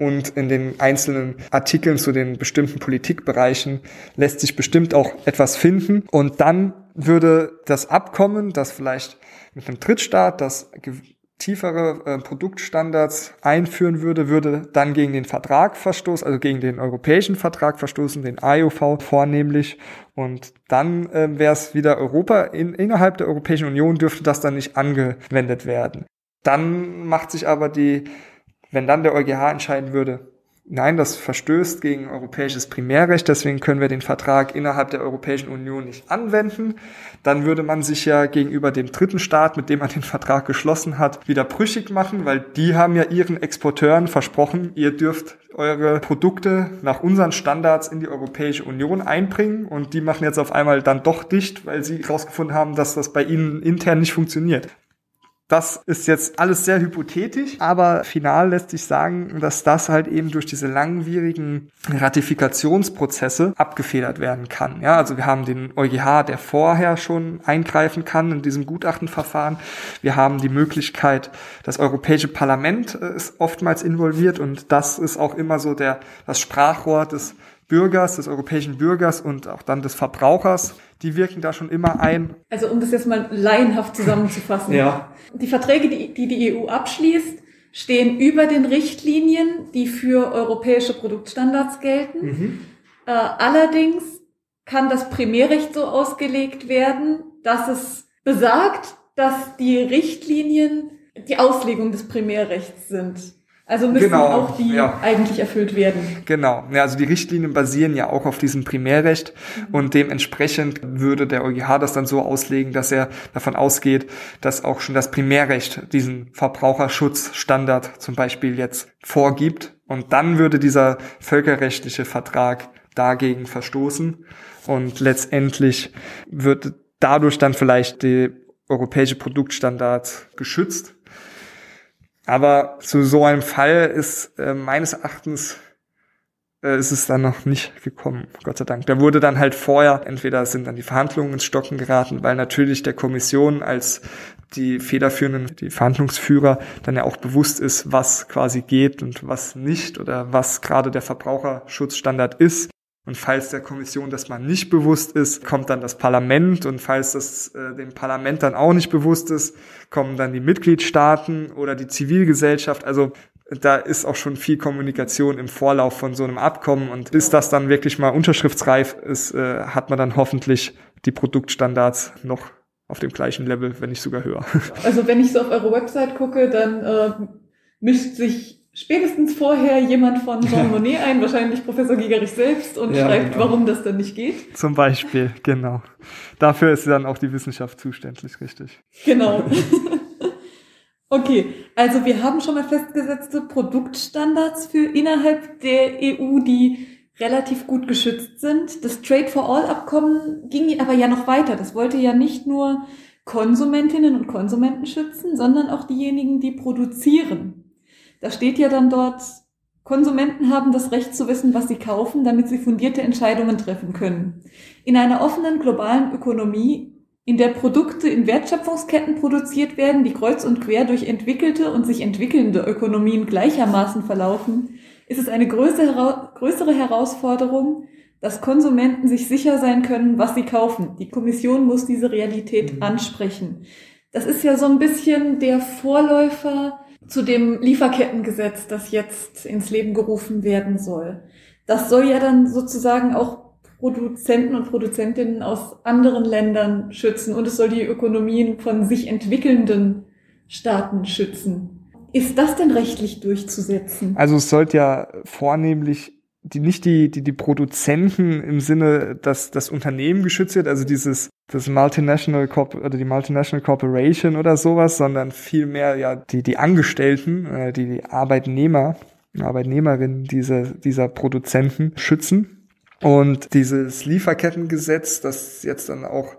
Und in den einzelnen Artikeln zu den bestimmten Politikbereichen lässt sich bestimmt auch etwas finden. Und dann würde das Abkommen, das vielleicht mit einem Drittstaat, das tiefere äh, Produktstandards einführen würde, würde dann gegen den Vertrag verstoßen, also gegen den europäischen Vertrag verstoßen, den IOV vornehmlich. Und dann äh, wäre es wieder Europa, in, innerhalb der Europäischen Union dürfte das dann nicht angewendet werden. Dann macht sich aber die, wenn dann der EuGH entscheiden würde, nein, das verstößt gegen europäisches Primärrecht, deswegen können wir den Vertrag innerhalb der Europäischen Union nicht anwenden. Dann würde man sich ja gegenüber dem dritten Staat, mit dem man den Vertrag geschlossen hat, wieder brüchig machen, weil die haben ja ihren Exporteuren versprochen, ihr dürft eure Produkte nach unseren Standards in die Europäische Union einbringen und die machen jetzt auf einmal dann doch dicht, weil sie herausgefunden haben, dass das bei ihnen intern nicht funktioniert. Das ist jetzt alles sehr hypothetisch, aber final lässt sich sagen, dass das halt eben durch diese langwierigen Ratifikationsprozesse abgefedert werden kann. Ja, also wir haben den EuGH, der vorher schon eingreifen kann in diesem Gutachtenverfahren. Wir haben die Möglichkeit, das Europäische Parlament äh, ist oftmals involviert und das ist auch immer so der, das Sprachrohr des Bürgers, des europäischen Bürgers und auch dann des Verbrauchers die wirken da schon immer ein. Also um das jetzt mal laienhaft zusammenzufassen. ja. Die Verträge, die, die die EU abschließt, stehen über den Richtlinien, die für europäische Produktstandards gelten. Mhm. Äh, allerdings kann das Primärrecht so ausgelegt werden, dass es besagt, dass die Richtlinien die Auslegung des Primärrechts sind. Also müssen genau, auch die ja. eigentlich erfüllt werden. Genau. Ja, also die Richtlinien basieren ja auch auf diesem Primärrecht mhm. und dementsprechend würde der EuGH das dann so auslegen, dass er davon ausgeht, dass auch schon das Primärrecht diesen Verbraucherschutzstandard zum Beispiel jetzt vorgibt und dann würde dieser völkerrechtliche Vertrag dagegen verstoßen und letztendlich wird dadurch dann vielleicht die europäische Produktstandard geschützt aber zu so einem Fall ist äh, meines Erachtens äh, ist es dann noch nicht gekommen, Gott sei Dank. Da wurde dann halt vorher, entweder sind dann die Verhandlungen ins Stocken geraten, weil natürlich der Kommission als die federführenden, die Verhandlungsführer dann ja auch bewusst ist, was quasi geht und was nicht oder was gerade der Verbraucherschutzstandard ist. Und falls der Kommission das mal nicht bewusst ist, kommt dann das Parlament. Und falls das äh, dem Parlament dann auch nicht bewusst ist, kommen dann die Mitgliedstaaten oder die Zivilgesellschaft. Also da ist auch schon viel Kommunikation im Vorlauf von so einem Abkommen. Und bis das dann wirklich mal unterschriftsreif ist, äh, hat man dann hoffentlich die Produktstandards noch auf dem gleichen Level, wenn nicht sogar höher. Also wenn ich so auf eure Website gucke, dann äh, mischt sich spätestens vorher jemand von Jean Monnet ein, wahrscheinlich Professor Gigerich selbst, und ja, schreibt, genau. warum das dann nicht geht. Zum Beispiel, genau. Dafür ist dann auch die Wissenschaft zuständig, richtig. Genau. okay, also wir haben schon mal festgesetzte Produktstandards für innerhalb der EU, die relativ gut geschützt sind. Das Trade for All Abkommen ging aber ja noch weiter. Das wollte ja nicht nur Konsumentinnen und Konsumenten schützen, sondern auch diejenigen, die produzieren. Da steht ja dann dort, Konsumenten haben das Recht zu wissen, was sie kaufen, damit sie fundierte Entscheidungen treffen können. In einer offenen globalen Ökonomie, in der Produkte in Wertschöpfungsketten produziert werden, die kreuz und quer durch entwickelte und sich entwickelnde Ökonomien gleichermaßen verlaufen, ist es eine größere Herausforderung, dass Konsumenten sich sicher sein können, was sie kaufen. Die Kommission muss diese Realität mhm. ansprechen. Das ist ja so ein bisschen der Vorläufer zu dem Lieferkettengesetz, das jetzt ins Leben gerufen werden soll. Das soll ja dann sozusagen auch Produzenten und Produzentinnen aus anderen Ländern schützen und es soll die Ökonomien von sich entwickelnden Staaten schützen. Ist das denn rechtlich durchzusetzen? Also es sollte ja vornehmlich die nicht die, die, die Produzenten im Sinne, dass das Unternehmen geschützt wird, also dieses, das Multinational Corp oder die Multinational Corporation oder sowas, sondern vielmehr ja die, die Angestellten, äh, die, die Arbeitnehmer, Arbeitnehmerinnen dieser, dieser Produzenten schützen. Und dieses Lieferkettengesetz, das jetzt dann auch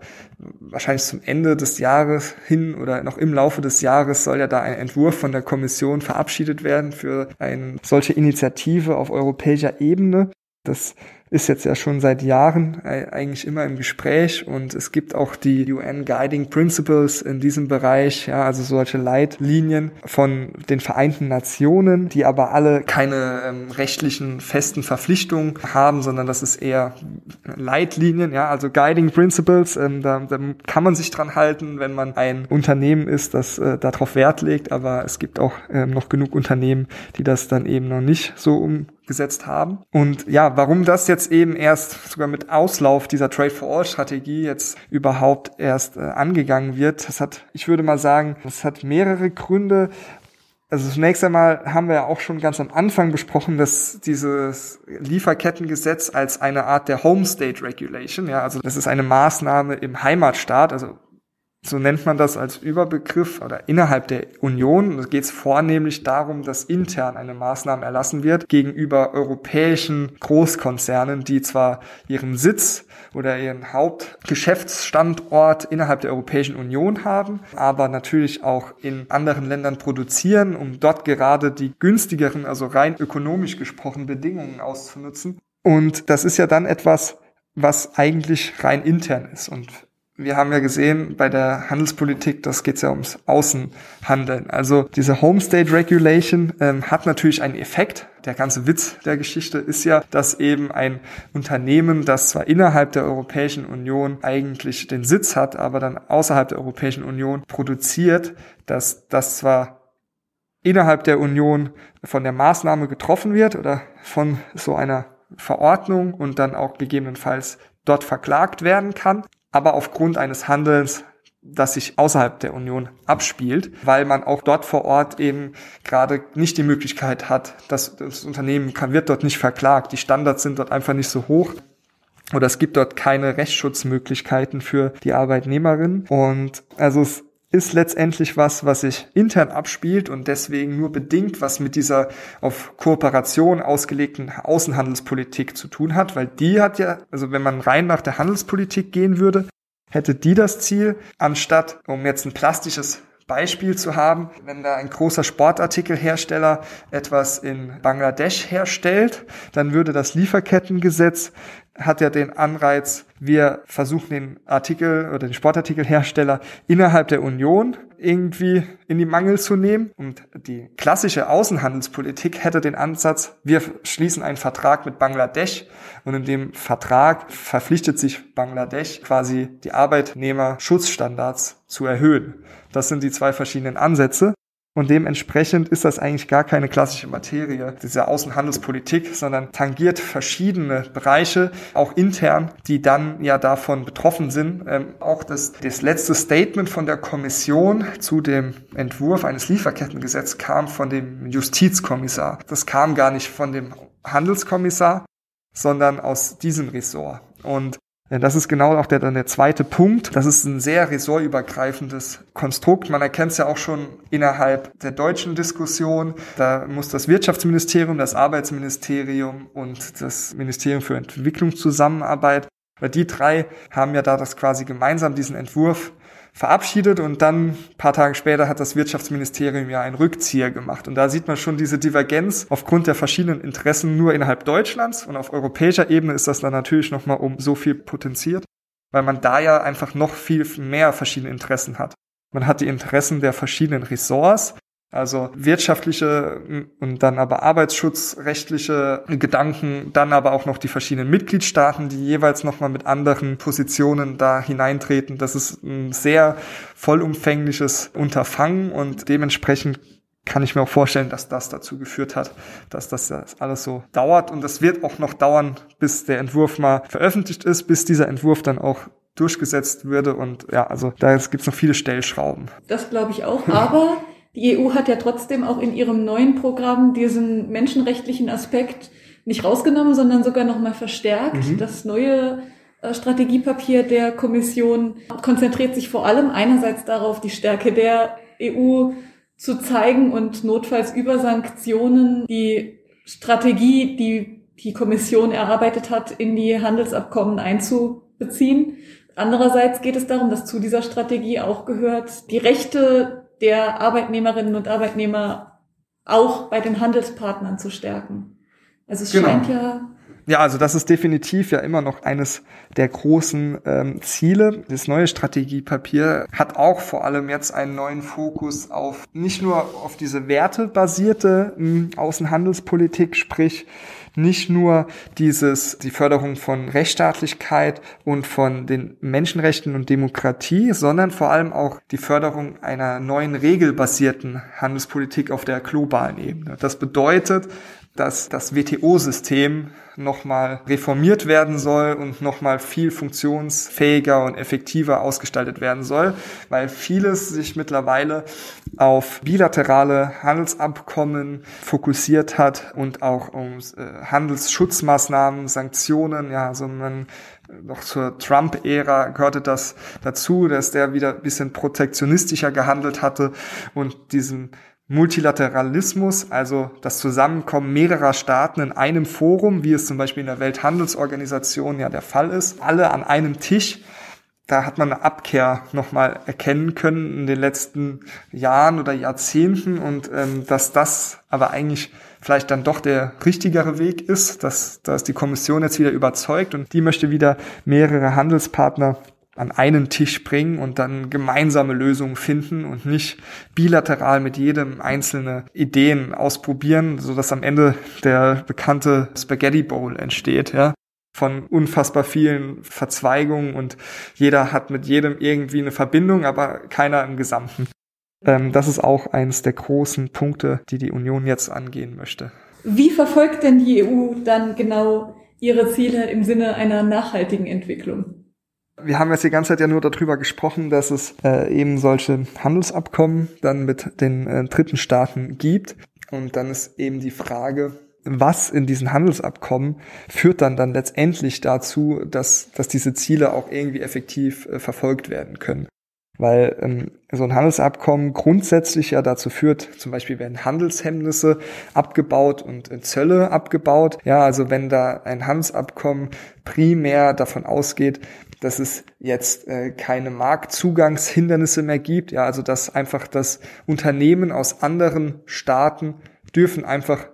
wahrscheinlich zum Ende des Jahres hin oder noch im Laufe des Jahres soll ja da ein Entwurf von der Kommission verabschiedet werden für eine solche Initiative auf europäischer Ebene. Das ist jetzt ja schon seit Jahren eigentlich immer im Gespräch. Und es gibt auch die UN Guiding Principles in diesem Bereich, ja, also solche Leitlinien von den Vereinten Nationen, die aber alle keine ähm, rechtlichen festen Verpflichtungen haben, sondern das ist eher Leitlinien, ja, also Guiding Principles, ähm, da, da kann man sich dran halten, wenn man ein Unternehmen ist, das äh, darauf Wert legt, aber es gibt auch ähm, noch genug Unternehmen, die das dann eben noch nicht so um gesetzt haben. Und ja, warum das jetzt eben erst sogar mit Auslauf dieser Trade for All Strategie jetzt überhaupt erst äh, angegangen wird, das hat, ich würde mal sagen, das hat mehrere Gründe. Also zunächst einmal haben wir ja auch schon ganz am Anfang besprochen, dass dieses Lieferkettengesetz als eine Art der Home State Regulation, ja, also das ist eine Maßnahme im Heimatstaat, also so nennt man das als Überbegriff oder innerhalb der Union. Geht es vornehmlich darum, dass intern eine Maßnahme erlassen wird gegenüber europäischen Großkonzernen, die zwar ihren Sitz oder ihren Hauptgeschäftsstandort innerhalb der Europäischen Union haben, aber natürlich auch in anderen Ländern produzieren, um dort gerade die günstigeren, also rein ökonomisch gesprochen, Bedingungen auszunutzen. Und das ist ja dann etwas, was eigentlich rein intern ist. Und wir haben ja gesehen bei der Handelspolitik, das geht ja ums Außenhandeln. Also diese Home State Regulation ähm, hat natürlich einen Effekt. Der ganze Witz der Geschichte ist ja, dass eben ein Unternehmen, das zwar innerhalb der Europäischen Union eigentlich den Sitz hat, aber dann außerhalb der Europäischen Union produziert, dass das zwar innerhalb der Union von der Maßnahme getroffen wird oder von so einer Verordnung und dann auch gegebenenfalls dort verklagt werden kann, aber aufgrund eines Handelns, das sich außerhalb der Union abspielt, weil man auch dort vor Ort eben gerade nicht die Möglichkeit hat, dass das Unternehmen kann, wird dort nicht verklagt. Die Standards sind dort einfach nicht so hoch oder es gibt dort keine Rechtsschutzmöglichkeiten für die Arbeitnehmerin. Und also es ist letztendlich was, was sich intern abspielt und deswegen nur bedingt was mit dieser auf Kooperation ausgelegten Außenhandelspolitik zu tun hat, weil die hat ja, also wenn man rein nach der Handelspolitik gehen würde, hätte die das Ziel, anstatt, um jetzt ein plastisches Beispiel zu haben, wenn da ein großer Sportartikelhersteller etwas in Bangladesch herstellt, dann würde das Lieferkettengesetz hat ja den Anreiz, wir versuchen den Artikel oder den Sportartikelhersteller innerhalb der Union irgendwie in die Mangel zu nehmen. Und die klassische Außenhandelspolitik hätte den Ansatz, wir schließen einen Vertrag mit Bangladesch und in dem Vertrag verpflichtet sich Bangladesch quasi die Arbeitnehmerschutzstandards zu erhöhen. Das sind die zwei verschiedenen Ansätze. Und dementsprechend ist das eigentlich gar keine klassische Materie dieser Außenhandelspolitik, sondern tangiert verschiedene Bereiche, auch intern, die dann ja davon betroffen sind. Ähm, auch das, das letzte Statement von der Kommission zu dem Entwurf eines Lieferkettengesetzes kam von dem Justizkommissar. Das kam gar nicht von dem Handelskommissar, sondern aus diesem Ressort. Und das ist genau auch der, dann der zweite Punkt. Das ist ein sehr ressortübergreifendes Konstrukt. Man erkennt es ja auch schon innerhalb der deutschen Diskussion. Da muss das Wirtschaftsministerium, das Arbeitsministerium und das Ministerium für Entwicklungszusammenarbeit, weil die drei haben ja da das quasi gemeinsam diesen Entwurf verabschiedet und dann paar Tage später hat das Wirtschaftsministerium ja einen Rückzieher gemacht. Und da sieht man schon diese Divergenz aufgrund der verschiedenen Interessen nur innerhalb Deutschlands und auf europäischer Ebene ist das dann natürlich nochmal um so viel potenziert, weil man da ja einfach noch viel mehr verschiedene Interessen hat. Man hat die Interessen der verschiedenen Ressorts, also wirtschaftliche und dann aber arbeitsschutzrechtliche Gedanken, dann aber auch noch die verschiedenen Mitgliedstaaten, die jeweils nochmal mit anderen Positionen da hineintreten. Das ist ein sehr vollumfängliches Unterfangen und dementsprechend kann ich mir auch vorstellen, dass das dazu geführt hat, dass das alles so dauert. Und das wird auch noch dauern, bis der Entwurf mal veröffentlicht ist, bis dieser Entwurf dann auch durchgesetzt würde. Und ja, also da gibt es noch viele Stellschrauben. Das glaube ich auch. Aber die EU hat ja trotzdem auch in ihrem neuen Programm diesen menschenrechtlichen Aspekt nicht rausgenommen, sondern sogar nochmal verstärkt. Mhm. Das neue äh, Strategiepapier der Kommission konzentriert sich vor allem einerseits darauf, die Stärke der EU zu zeigen und notfalls über Sanktionen die Strategie, die die Kommission erarbeitet hat, in die Handelsabkommen einzubeziehen. Andererseits geht es darum, dass zu dieser Strategie auch gehört, die Rechte der Arbeitnehmerinnen und Arbeitnehmer auch bei den Handelspartnern zu stärken. Also es genau. scheint ja ja, also das ist definitiv ja immer noch eines der großen ähm, Ziele. Das neue Strategiepapier hat auch vor allem jetzt einen neuen Fokus auf nicht nur auf diese wertebasierte ähm, Außenhandelspolitik, sprich nicht nur dieses, die Förderung von Rechtsstaatlichkeit und von den Menschenrechten und Demokratie, sondern vor allem auch die Förderung einer neuen regelbasierten Handelspolitik auf der globalen Ebene. Das bedeutet, dass das WTO-System nochmal reformiert werden soll und nochmal viel funktionsfähiger und effektiver ausgestaltet werden soll, weil vieles sich mittlerweile auf bilaterale Handelsabkommen fokussiert hat und auch um äh, Handelsschutzmaßnahmen, Sanktionen, ja, so man noch zur Trump-Ära gehörte das dazu, dass der wieder ein bisschen protektionistischer gehandelt hatte und diesen Multilateralismus, also das Zusammenkommen mehrerer Staaten in einem Forum, wie es zum Beispiel in der Welthandelsorganisation ja der Fall ist, alle an einem Tisch. Da hat man eine Abkehr nochmal erkennen können in den letzten Jahren oder Jahrzehnten und ähm, dass das aber eigentlich vielleicht dann doch der richtigere Weg ist, dass, dass die Kommission jetzt wieder überzeugt und die möchte wieder mehrere Handelspartner an einen Tisch bringen und dann gemeinsame Lösungen finden und nicht bilateral mit jedem einzelne Ideen ausprobieren, so dass am Ende der bekannte Spaghetti Bowl entsteht, ja von unfassbar vielen Verzweigungen und jeder hat mit jedem irgendwie eine Verbindung, aber keiner im Gesamten. Ähm, das ist auch eines der großen Punkte, die die Union jetzt angehen möchte. Wie verfolgt denn die EU dann genau ihre Ziele im Sinne einer nachhaltigen Entwicklung? Wir haben jetzt die ganze Zeit ja nur darüber gesprochen, dass es äh, eben solche Handelsabkommen dann mit den äh, dritten Staaten gibt. Und dann ist eben die Frage, was in diesen Handelsabkommen führt dann dann letztendlich dazu, dass, dass diese Ziele auch irgendwie effektiv äh, verfolgt werden können. Weil ähm, so ein Handelsabkommen grundsätzlich ja dazu führt, zum Beispiel werden Handelshemmnisse abgebaut und äh, Zölle abgebaut. Ja, also wenn da ein Handelsabkommen primär davon ausgeht, dass es jetzt äh, keine Marktzugangshindernisse mehr gibt. Ja, also dass einfach das Unternehmen aus anderen Staaten dürfen einfach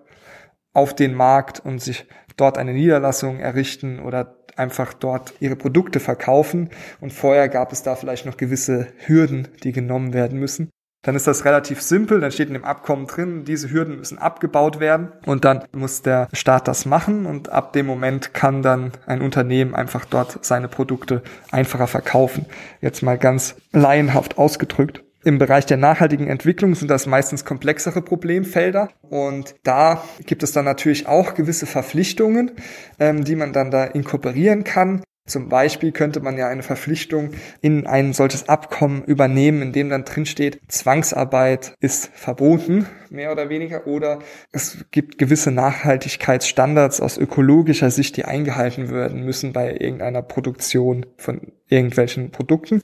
auf den Markt und sich dort eine Niederlassung errichten oder einfach dort ihre Produkte verkaufen. Und vorher gab es da vielleicht noch gewisse Hürden, die genommen werden müssen dann ist das relativ simpel. Dann steht in dem Abkommen drin, diese Hürden müssen abgebaut werden und dann muss der Staat das machen und ab dem Moment kann dann ein Unternehmen einfach dort seine Produkte einfacher verkaufen. Jetzt mal ganz laienhaft ausgedrückt. Im Bereich der nachhaltigen Entwicklung sind das meistens komplexere Problemfelder und da gibt es dann natürlich auch gewisse Verpflichtungen, ähm, die man dann da inkorporieren kann. Zum Beispiel könnte man ja eine Verpflichtung in ein solches Abkommen übernehmen, in dem dann drin steht, Zwangsarbeit ist verboten, mehr oder weniger, oder es gibt gewisse Nachhaltigkeitsstandards aus ökologischer Sicht, die eingehalten werden müssen bei irgendeiner Produktion von irgendwelchen Produkten.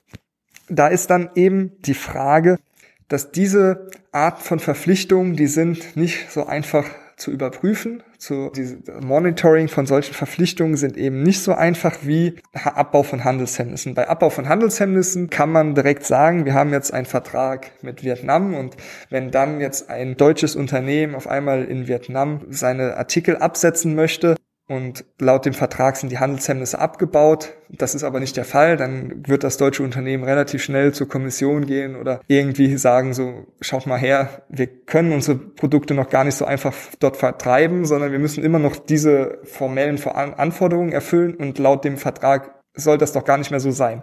Da ist dann eben die Frage, dass diese Art von Verpflichtungen, die sind nicht so einfach zu überprüfen. Zu, diese Monitoring von solchen Verpflichtungen sind eben nicht so einfach wie Abbau von Handelshemmnissen. Bei Abbau von Handelshemmnissen kann man direkt sagen, wir haben jetzt einen Vertrag mit Vietnam und wenn dann jetzt ein deutsches Unternehmen auf einmal in Vietnam seine Artikel absetzen möchte, und laut dem Vertrag sind die Handelshemmnisse abgebaut. Das ist aber nicht der Fall. Dann wird das deutsche Unternehmen relativ schnell zur Kommission gehen oder irgendwie sagen so, schaut mal her, wir können unsere Produkte noch gar nicht so einfach dort vertreiben, sondern wir müssen immer noch diese formellen Anforderungen erfüllen und laut dem Vertrag soll das doch gar nicht mehr so sein.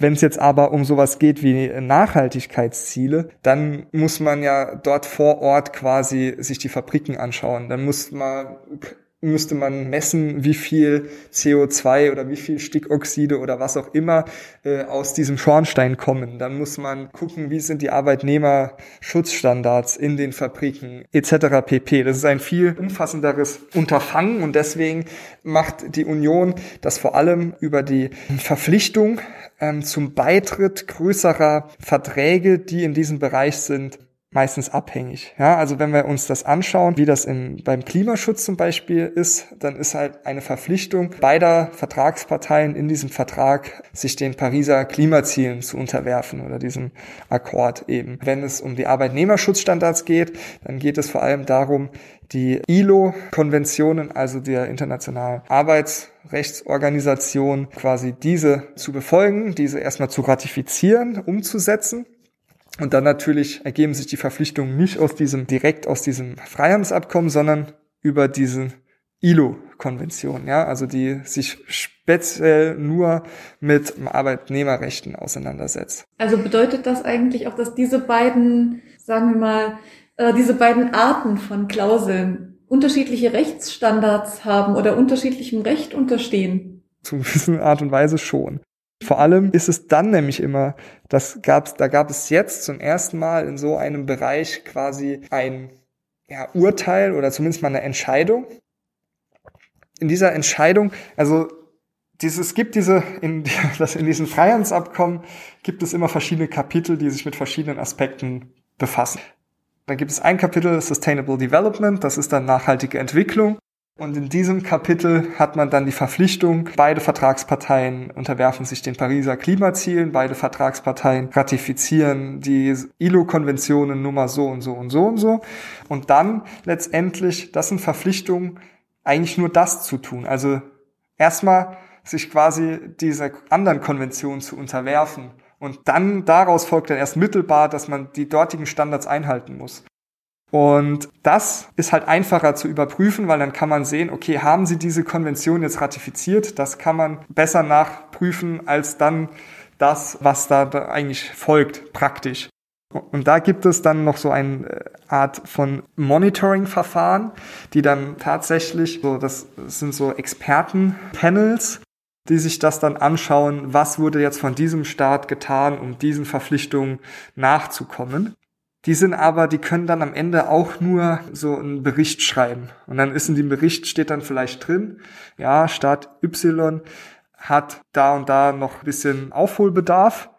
Wenn es jetzt aber um sowas geht wie Nachhaltigkeitsziele, dann muss man ja dort vor Ort quasi sich die Fabriken anschauen. Dann muss man müsste man messen, wie viel CO2 oder wie viel Stickoxide oder was auch immer äh, aus diesem Schornstein kommen. Dann muss man gucken, wie sind die Arbeitnehmerschutzstandards in den Fabriken etc. pp. Das ist ein viel umfassenderes Unterfangen und deswegen macht die Union das vor allem über die Verpflichtung ähm, zum Beitritt größerer Verträge, die in diesem Bereich sind, meistens abhängig. Ja, also wenn wir uns das anschauen, wie das in, beim Klimaschutz zum Beispiel ist, dann ist halt eine Verpflichtung beider Vertragsparteien in diesem Vertrag, sich den Pariser Klimazielen zu unterwerfen oder diesem Akkord eben. Wenn es um die Arbeitnehmerschutzstandards geht, dann geht es vor allem darum, die ILO-Konventionen, also der Internationalen Arbeitsrechtsorganisation, quasi diese zu befolgen, diese erstmal zu ratifizieren, umzusetzen und dann natürlich ergeben sich die Verpflichtungen nicht aus diesem, direkt aus diesem Freihandelsabkommen, sondern über diese ILO-Konvention, ja, also die sich speziell nur mit Arbeitnehmerrechten auseinandersetzt. Also bedeutet das eigentlich auch, dass diese beiden, sagen wir mal, äh, diese beiden Arten von Klauseln unterschiedliche Rechtsstandards haben oder unterschiedlichem Recht unterstehen. Zu gewissen Art und Weise schon. Vor allem ist es dann nämlich immer, das gab's, da gab es jetzt zum ersten Mal in so einem Bereich quasi ein ja, Urteil oder zumindest mal eine Entscheidung. In dieser Entscheidung, also dieses, es gibt diese, in, das, in diesen Freihandelsabkommen gibt es immer verschiedene Kapitel, die sich mit verschiedenen Aspekten befassen. Da gibt es ein Kapitel Sustainable Development, das ist dann nachhaltige Entwicklung. Und in diesem Kapitel hat man dann die Verpflichtung, beide Vertragsparteien unterwerfen sich den Pariser Klimazielen, beide Vertragsparteien ratifizieren die ILO-Konventionen Nummer so und so und so und so. Und dann letztendlich, das sind Verpflichtungen, eigentlich nur das zu tun. Also erstmal sich quasi dieser anderen Konvention zu unterwerfen. Und dann daraus folgt dann erst mittelbar, dass man die dortigen Standards einhalten muss. Und das ist halt einfacher zu überprüfen, weil dann kann man sehen, okay, haben Sie diese Konvention jetzt ratifiziert? Das kann man besser nachprüfen als dann das, was da eigentlich folgt, praktisch. Und da gibt es dann noch so eine äh, Art von Monitoring-Verfahren, die dann tatsächlich, so das sind so Expertenpanels, die sich das dann anschauen, was wurde jetzt von diesem Staat getan, um diesen Verpflichtungen nachzukommen. Die sind aber, die können dann am Ende auch nur so einen Bericht schreiben. Und dann ist in dem Bericht steht dann vielleicht drin, ja, Staat Y hat da und da noch ein bisschen Aufholbedarf,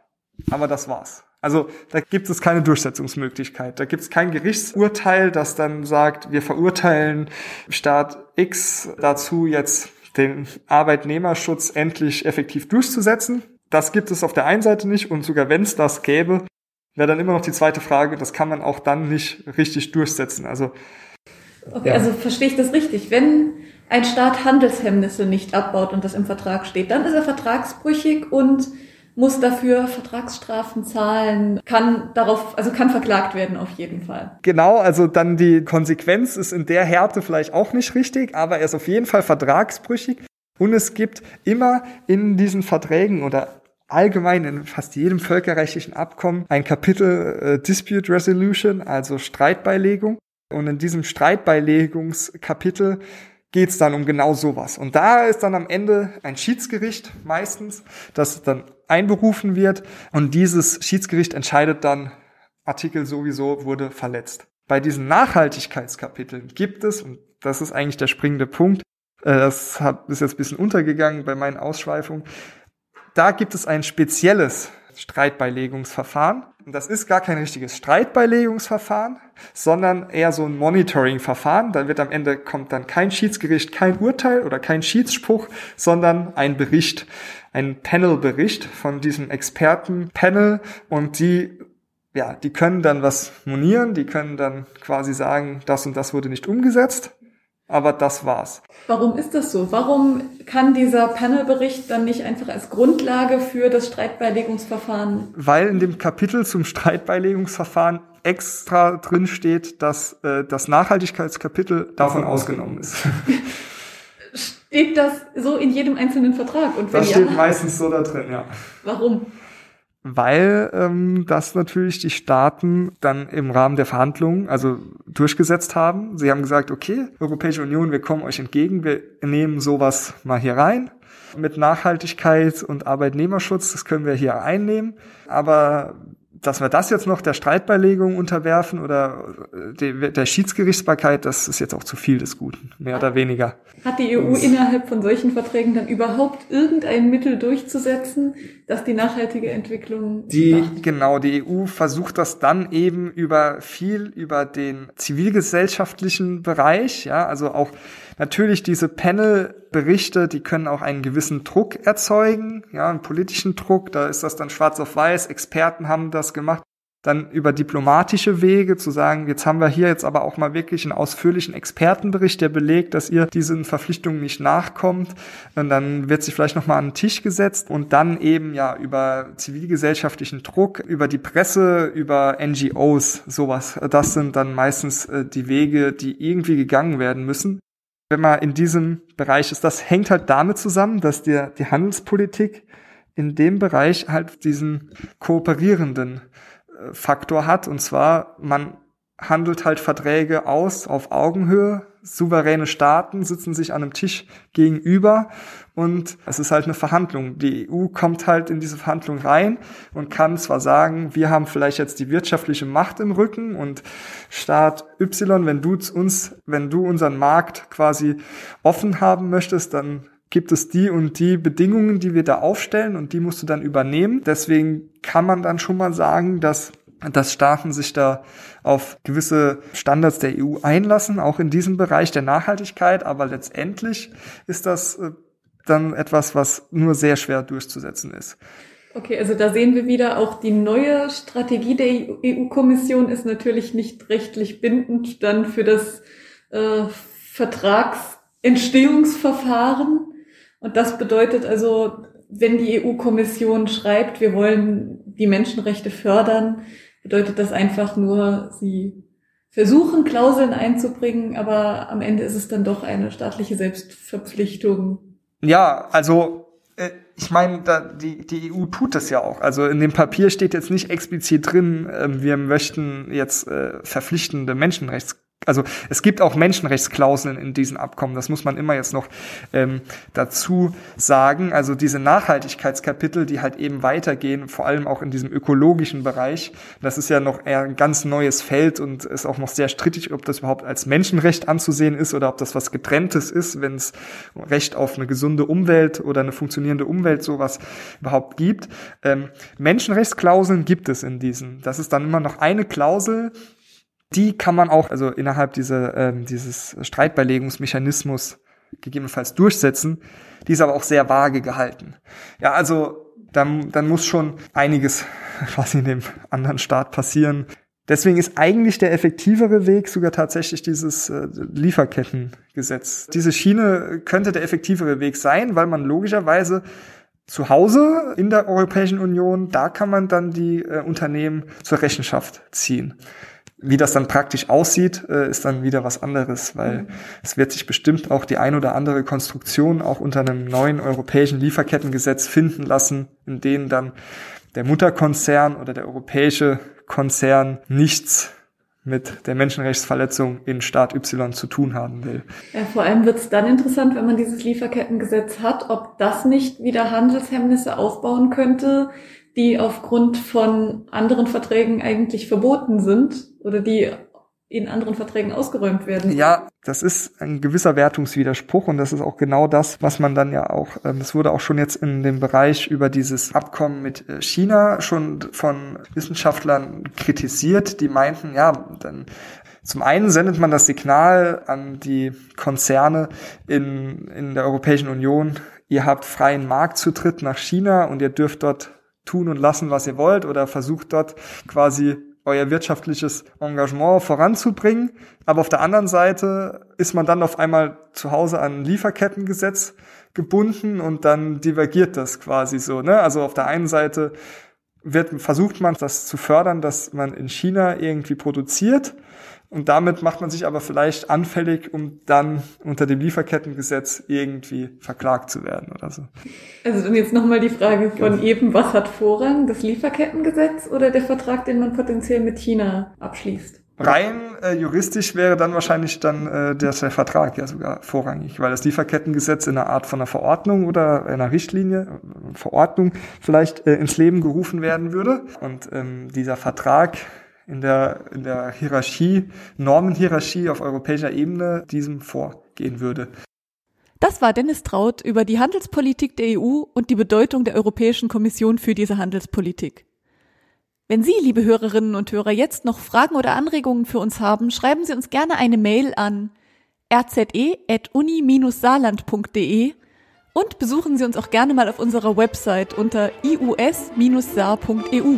aber das war's. Also da gibt es keine Durchsetzungsmöglichkeit. Da gibt es kein Gerichtsurteil, das dann sagt, wir verurteilen Staat X dazu, jetzt den Arbeitnehmerschutz endlich effektiv durchzusetzen. Das gibt es auf der einen Seite nicht und sogar wenn es das gäbe, wäre dann immer noch die zweite Frage, das kann man auch dann nicht richtig durchsetzen. Also Okay, ja. also verstehe ich das richtig. Wenn ein Staat Handelshemmnisse nicht abbaut und das im Vertrag steht, dann ist er vertragsbrüchig und muss dafür Vertragsstrafen zahlen, kann darauf, also kann verklagt werden auf jeden Fall. Genau, also dann die Konsequenz ist in der Härte vielleicht auch nicht richtig, aber er ist auf jeden Fall vertragsbrüchig. Und es gibt immer in diesen Verträgen oder allgemein in fast jedem völkerrechtlichen Abkommen ein Kapitel äh, Dispute Resolution, also Streitbeilegung. Und in diesem Streitbeilegungskapitel geht es dann um genau sowas. Und da ist dann am Ende ein Schiedsgericht meistens, das dann einberufen wird. Und dieses Schiedsgericht entscheidet dann, Artikel sowieso wurde verletzt. Bei diesen Nachhaltigkeitskapiteln gibt es, und das ist eigentlich der springende Punkt, äh, das ist jetzt ein bisschen untergegangen bei meinen Ausschweifungen, da gibt es ein spezielles Streitbeilegungsverfahren. Das ist gar kein richtiges Streitbeilegungsverfahren, sondern eher so ein Monitoring-Verfahren. Da wird am Ende kommt dann kein Schiedsgericht, kein Urteil oder kein Schiedsspruch, sondern ein Bericht, ein Panel-Bericht von diesem Experten-Panel und die ja, die können dann was monieren, die können dann quasi sagen, das und das wurde nicht umgesetzt aber das war's. Warum ist das so? Warum kann dieser Panelbericht dann nicht einfach als Grundlage für das Streitbeilegungsverfahren? Weil in dem Kapitel zum Streitbeilegungsverfahren extra drin steht, dass äh, das Nachhaltigkeitskapitel davon ausgenommen ist. Steht das so in jedem einzelnen Vertrag? Und wenn das steht ja, meistens so da drin, ja. Warum? Weil ähm, das natürlich die Staaten dann im Rahmen der Verhandlungen also durchgesetzt haben. Sie haben gesagt, okay, Europäische Union, wir kommen euch entgegen, wir nehmen sowas mal hier rein. Mit Nachhaltigkeit und Arbeitnehmerschutz, das können wir hier einnehmen. Aber dass wir das jetzt noch der Streitbeilegung unterwerfen oder äh, der Schiedsgerichtsbarkeit, das ist jetzt auch zu viel des Guten, mehr oder weniger. Hat die EU innerhalb von solchen Verträgen dann überhaupt irgendein Mittel durchzusetzen, dass die nachhaltige Entwicklung die macht? genau die EU versucht das dann eben über viel über den zivilgesellschaftlichen Bereich, ja, also auch Natürlich diese Panel-Berichte, die können auch einen gewissen Druck erzeugen, ja, einen politischen Druck. Da ist das dann schwarz auf weiß. Experten haben das gemacht. Dann über diplomatische Wege zu sagen, jetzt haben wir hier jetzt aber auch mal wirklich einen ausführlichen Expertenbericht, der belegt, dass ihr diesen Verpflichtungen nicht nachkommt. Und dann wird sich vielleicht nochmal an den Tisch gesetzt und dann eben ja über zivilgesellschaftlichen Druck, über die Presse, über NGOs, sowas. Das sind dann meistens äh, die Wege, die irgendwie gegangen werden müssen wenn man in diesem Bereich ist, das hängt halt damit zusammen, dass der, die Handelspolitik in dem Bereich halt diesen kooperierenden Faktor hat. Und zwar, man handelt halt Verträge aus auf Augenhöhe. Souveräne Staaten sitzen sich an einem Tisch gegenüber und es ist halt eine Verhandlung. Die EU kommt halt in diese Verhandlung rein und kann zwar sagen, wir haben vielleicht jetzt die wirtschaftliche Macht im Rücken und Staat Y, wenn du uns, wenn du unseren Markt quasi offen haben möchtest, dann gibt es die und die Bedingungen, die wir da aufstellen und die musst du dann übernehmen. Deswegen kann man dann schon mal sagen, dass dass Staaten sich da auf gewisse Standards der EU einlassen, auch in diesem Bereich der Nachhaltigkeit. Aber letztendlich ist das äh, dann etwas, was nur sehr schwer durchzusetzen ist. Okay, also da sehen wir wieder auch die neue Strategie der EU-Kommission ist natürlich nicht rechtlich bindend dann für das äh, Vertragsentstehungsverfahren. Und das bedeutet also, wenn die EU-Kommission schreibt, wir wollen die Menschenrechte fördern, bedeutet das einfach nur, sie versuchen, Klauseln einzubringen, aber am Ende ist es dann doch eine staatliche Selbstverpflichtung. Ja, also äh, ich meine, die, die EU tut das ja auch. Also in dem Papier steht jetzt nicht explizit drin, äh, wir möchten jetzt äh, verpflichtende Menschenrechts also es gibt auch Menschenrechtsklauseln in diesen Abkommen, das muss man immer jetzt noch ähm, dazu sagen. Also diese Nachhaltigkeitskapitel, die halt eben weitergehen, vor allem auch in diesem ökologischen Bereich, das ist ja noch eher ein ganz neues Feld und ist auch noch sehr strittig, ob das überhaupt als Menschenrecht anzusehen ist oder ob das was getrenntes ist, wenn es Recht auf eine gesunde Umwelt oder eine funktionierende Umwelt sowas überhaupt gibt. Ähm, Menschenrechtsklauseln gibt es in diesen. Das ist dann immer noch eine Klausel, die kann man auch also innerhalb dieser, ähm, dieses Streitbeilegungsmechanismus gegebenenfalls durchsetzen. Die ist aber auch sehr vage gehalten. Ja, also dann, dann muss schon einiges was in dem anderen Staat passieren. Deswegen ist eigentlich der effektivere Weg sogar tatsächlich dieses äh, Lieferkettengesetz. Diese Schiene könnte der effektivere Weg sein, weil man logischerweise zu Hause in der Europäischen Union, da kann man dann die äh, Unternehmen zur Rechenschaft ziehen. Wie das dann praktisch aussieht, äh, ist dann wieder was anderes, weil mhm. es wird sich bestimmt auch die ein oder andere Konstruktion auch unter einem neuen europäischen Lieferkettengesetz finden lassen, in denen dann der Mutterkonzern oder der europäische Konzern nichts mit der Menschenrechtsverletzung in Staat Y zu tun haben will. Ja, vor allem wird es dann interessant, wenn man dieses Lieferkettengesetz hat, ob das nicht wieder Handelshemmnisse aufbauen könnte, die aufgrund von anderen Verträgen eigentlich verboten sind oder die in anderen Verträgen ausgeräumt werden. Ja, das ist ein gewisser Wertungswiderspruch und das ist auch genau das, was man dann ja auch, ähm, es wurde auch schon jetzt in dem Bereich über dieses Abkommen mit äh, China schon von Wissenschaftlern kritisiert, die meinten, ja, dann zum einen sendet man das Signal an die Konzerne in, in der Europäischen Union, ihr habt freien Marktzutritt nach China und ihr dürft dort tun und lassen, was ihr wollt oder versucht dort quasi euer wirtschaftliches Engagement voranzubringen. Aber auf der anderen Seite ist man dann auf einmal zu Hause an ein Lieferkettengesetz gebunden und dann divergiert das quasi so. Ne? Also auf der einen Seite wird, versucht man das zu fördern, dass man in China irgendwie produziert und damit macht man sich aber vielleicht anfällig, um dann unter dem Lieferkettengesetz irgendwie verklagt zu werden oder so. Also dann jetzt nochmal die Frage von genau. eben, was hat Vorrang, das Lieferkettengesetz oder der Vertrag, den man potenziell mit China abschließt? Rein äh, juristisch wäre dann wahrscheinlich dann äh, der, der Vertrag ja sogar vorrangig, weil das Lieferkettengesetz in einer Art von einer Verordnung oder einer Richtlinie, äh, Verordnung vielleicht äh, ins Leben gerufen werden würde. Und ähm, dieser Vertrag in der, in der Hierarchie, Normenhierarchie auf europäischer Ebene diesem vorgehen würde. Das war Dennis Traut über die Handelspolitik der EU und die Bedeutung der Europäischen Kommission für diese Handelspolitik. Wenn Sie, liebe Hörerinnen und Hörer, jetzt noch Fragen oder Anregungen für uns haben, schreiben Sie uns gerne eine Mail an rze.uni-saarland.de und besuchen Sie uns auch gerne mal auf unserer Website unter ius-saar.eu.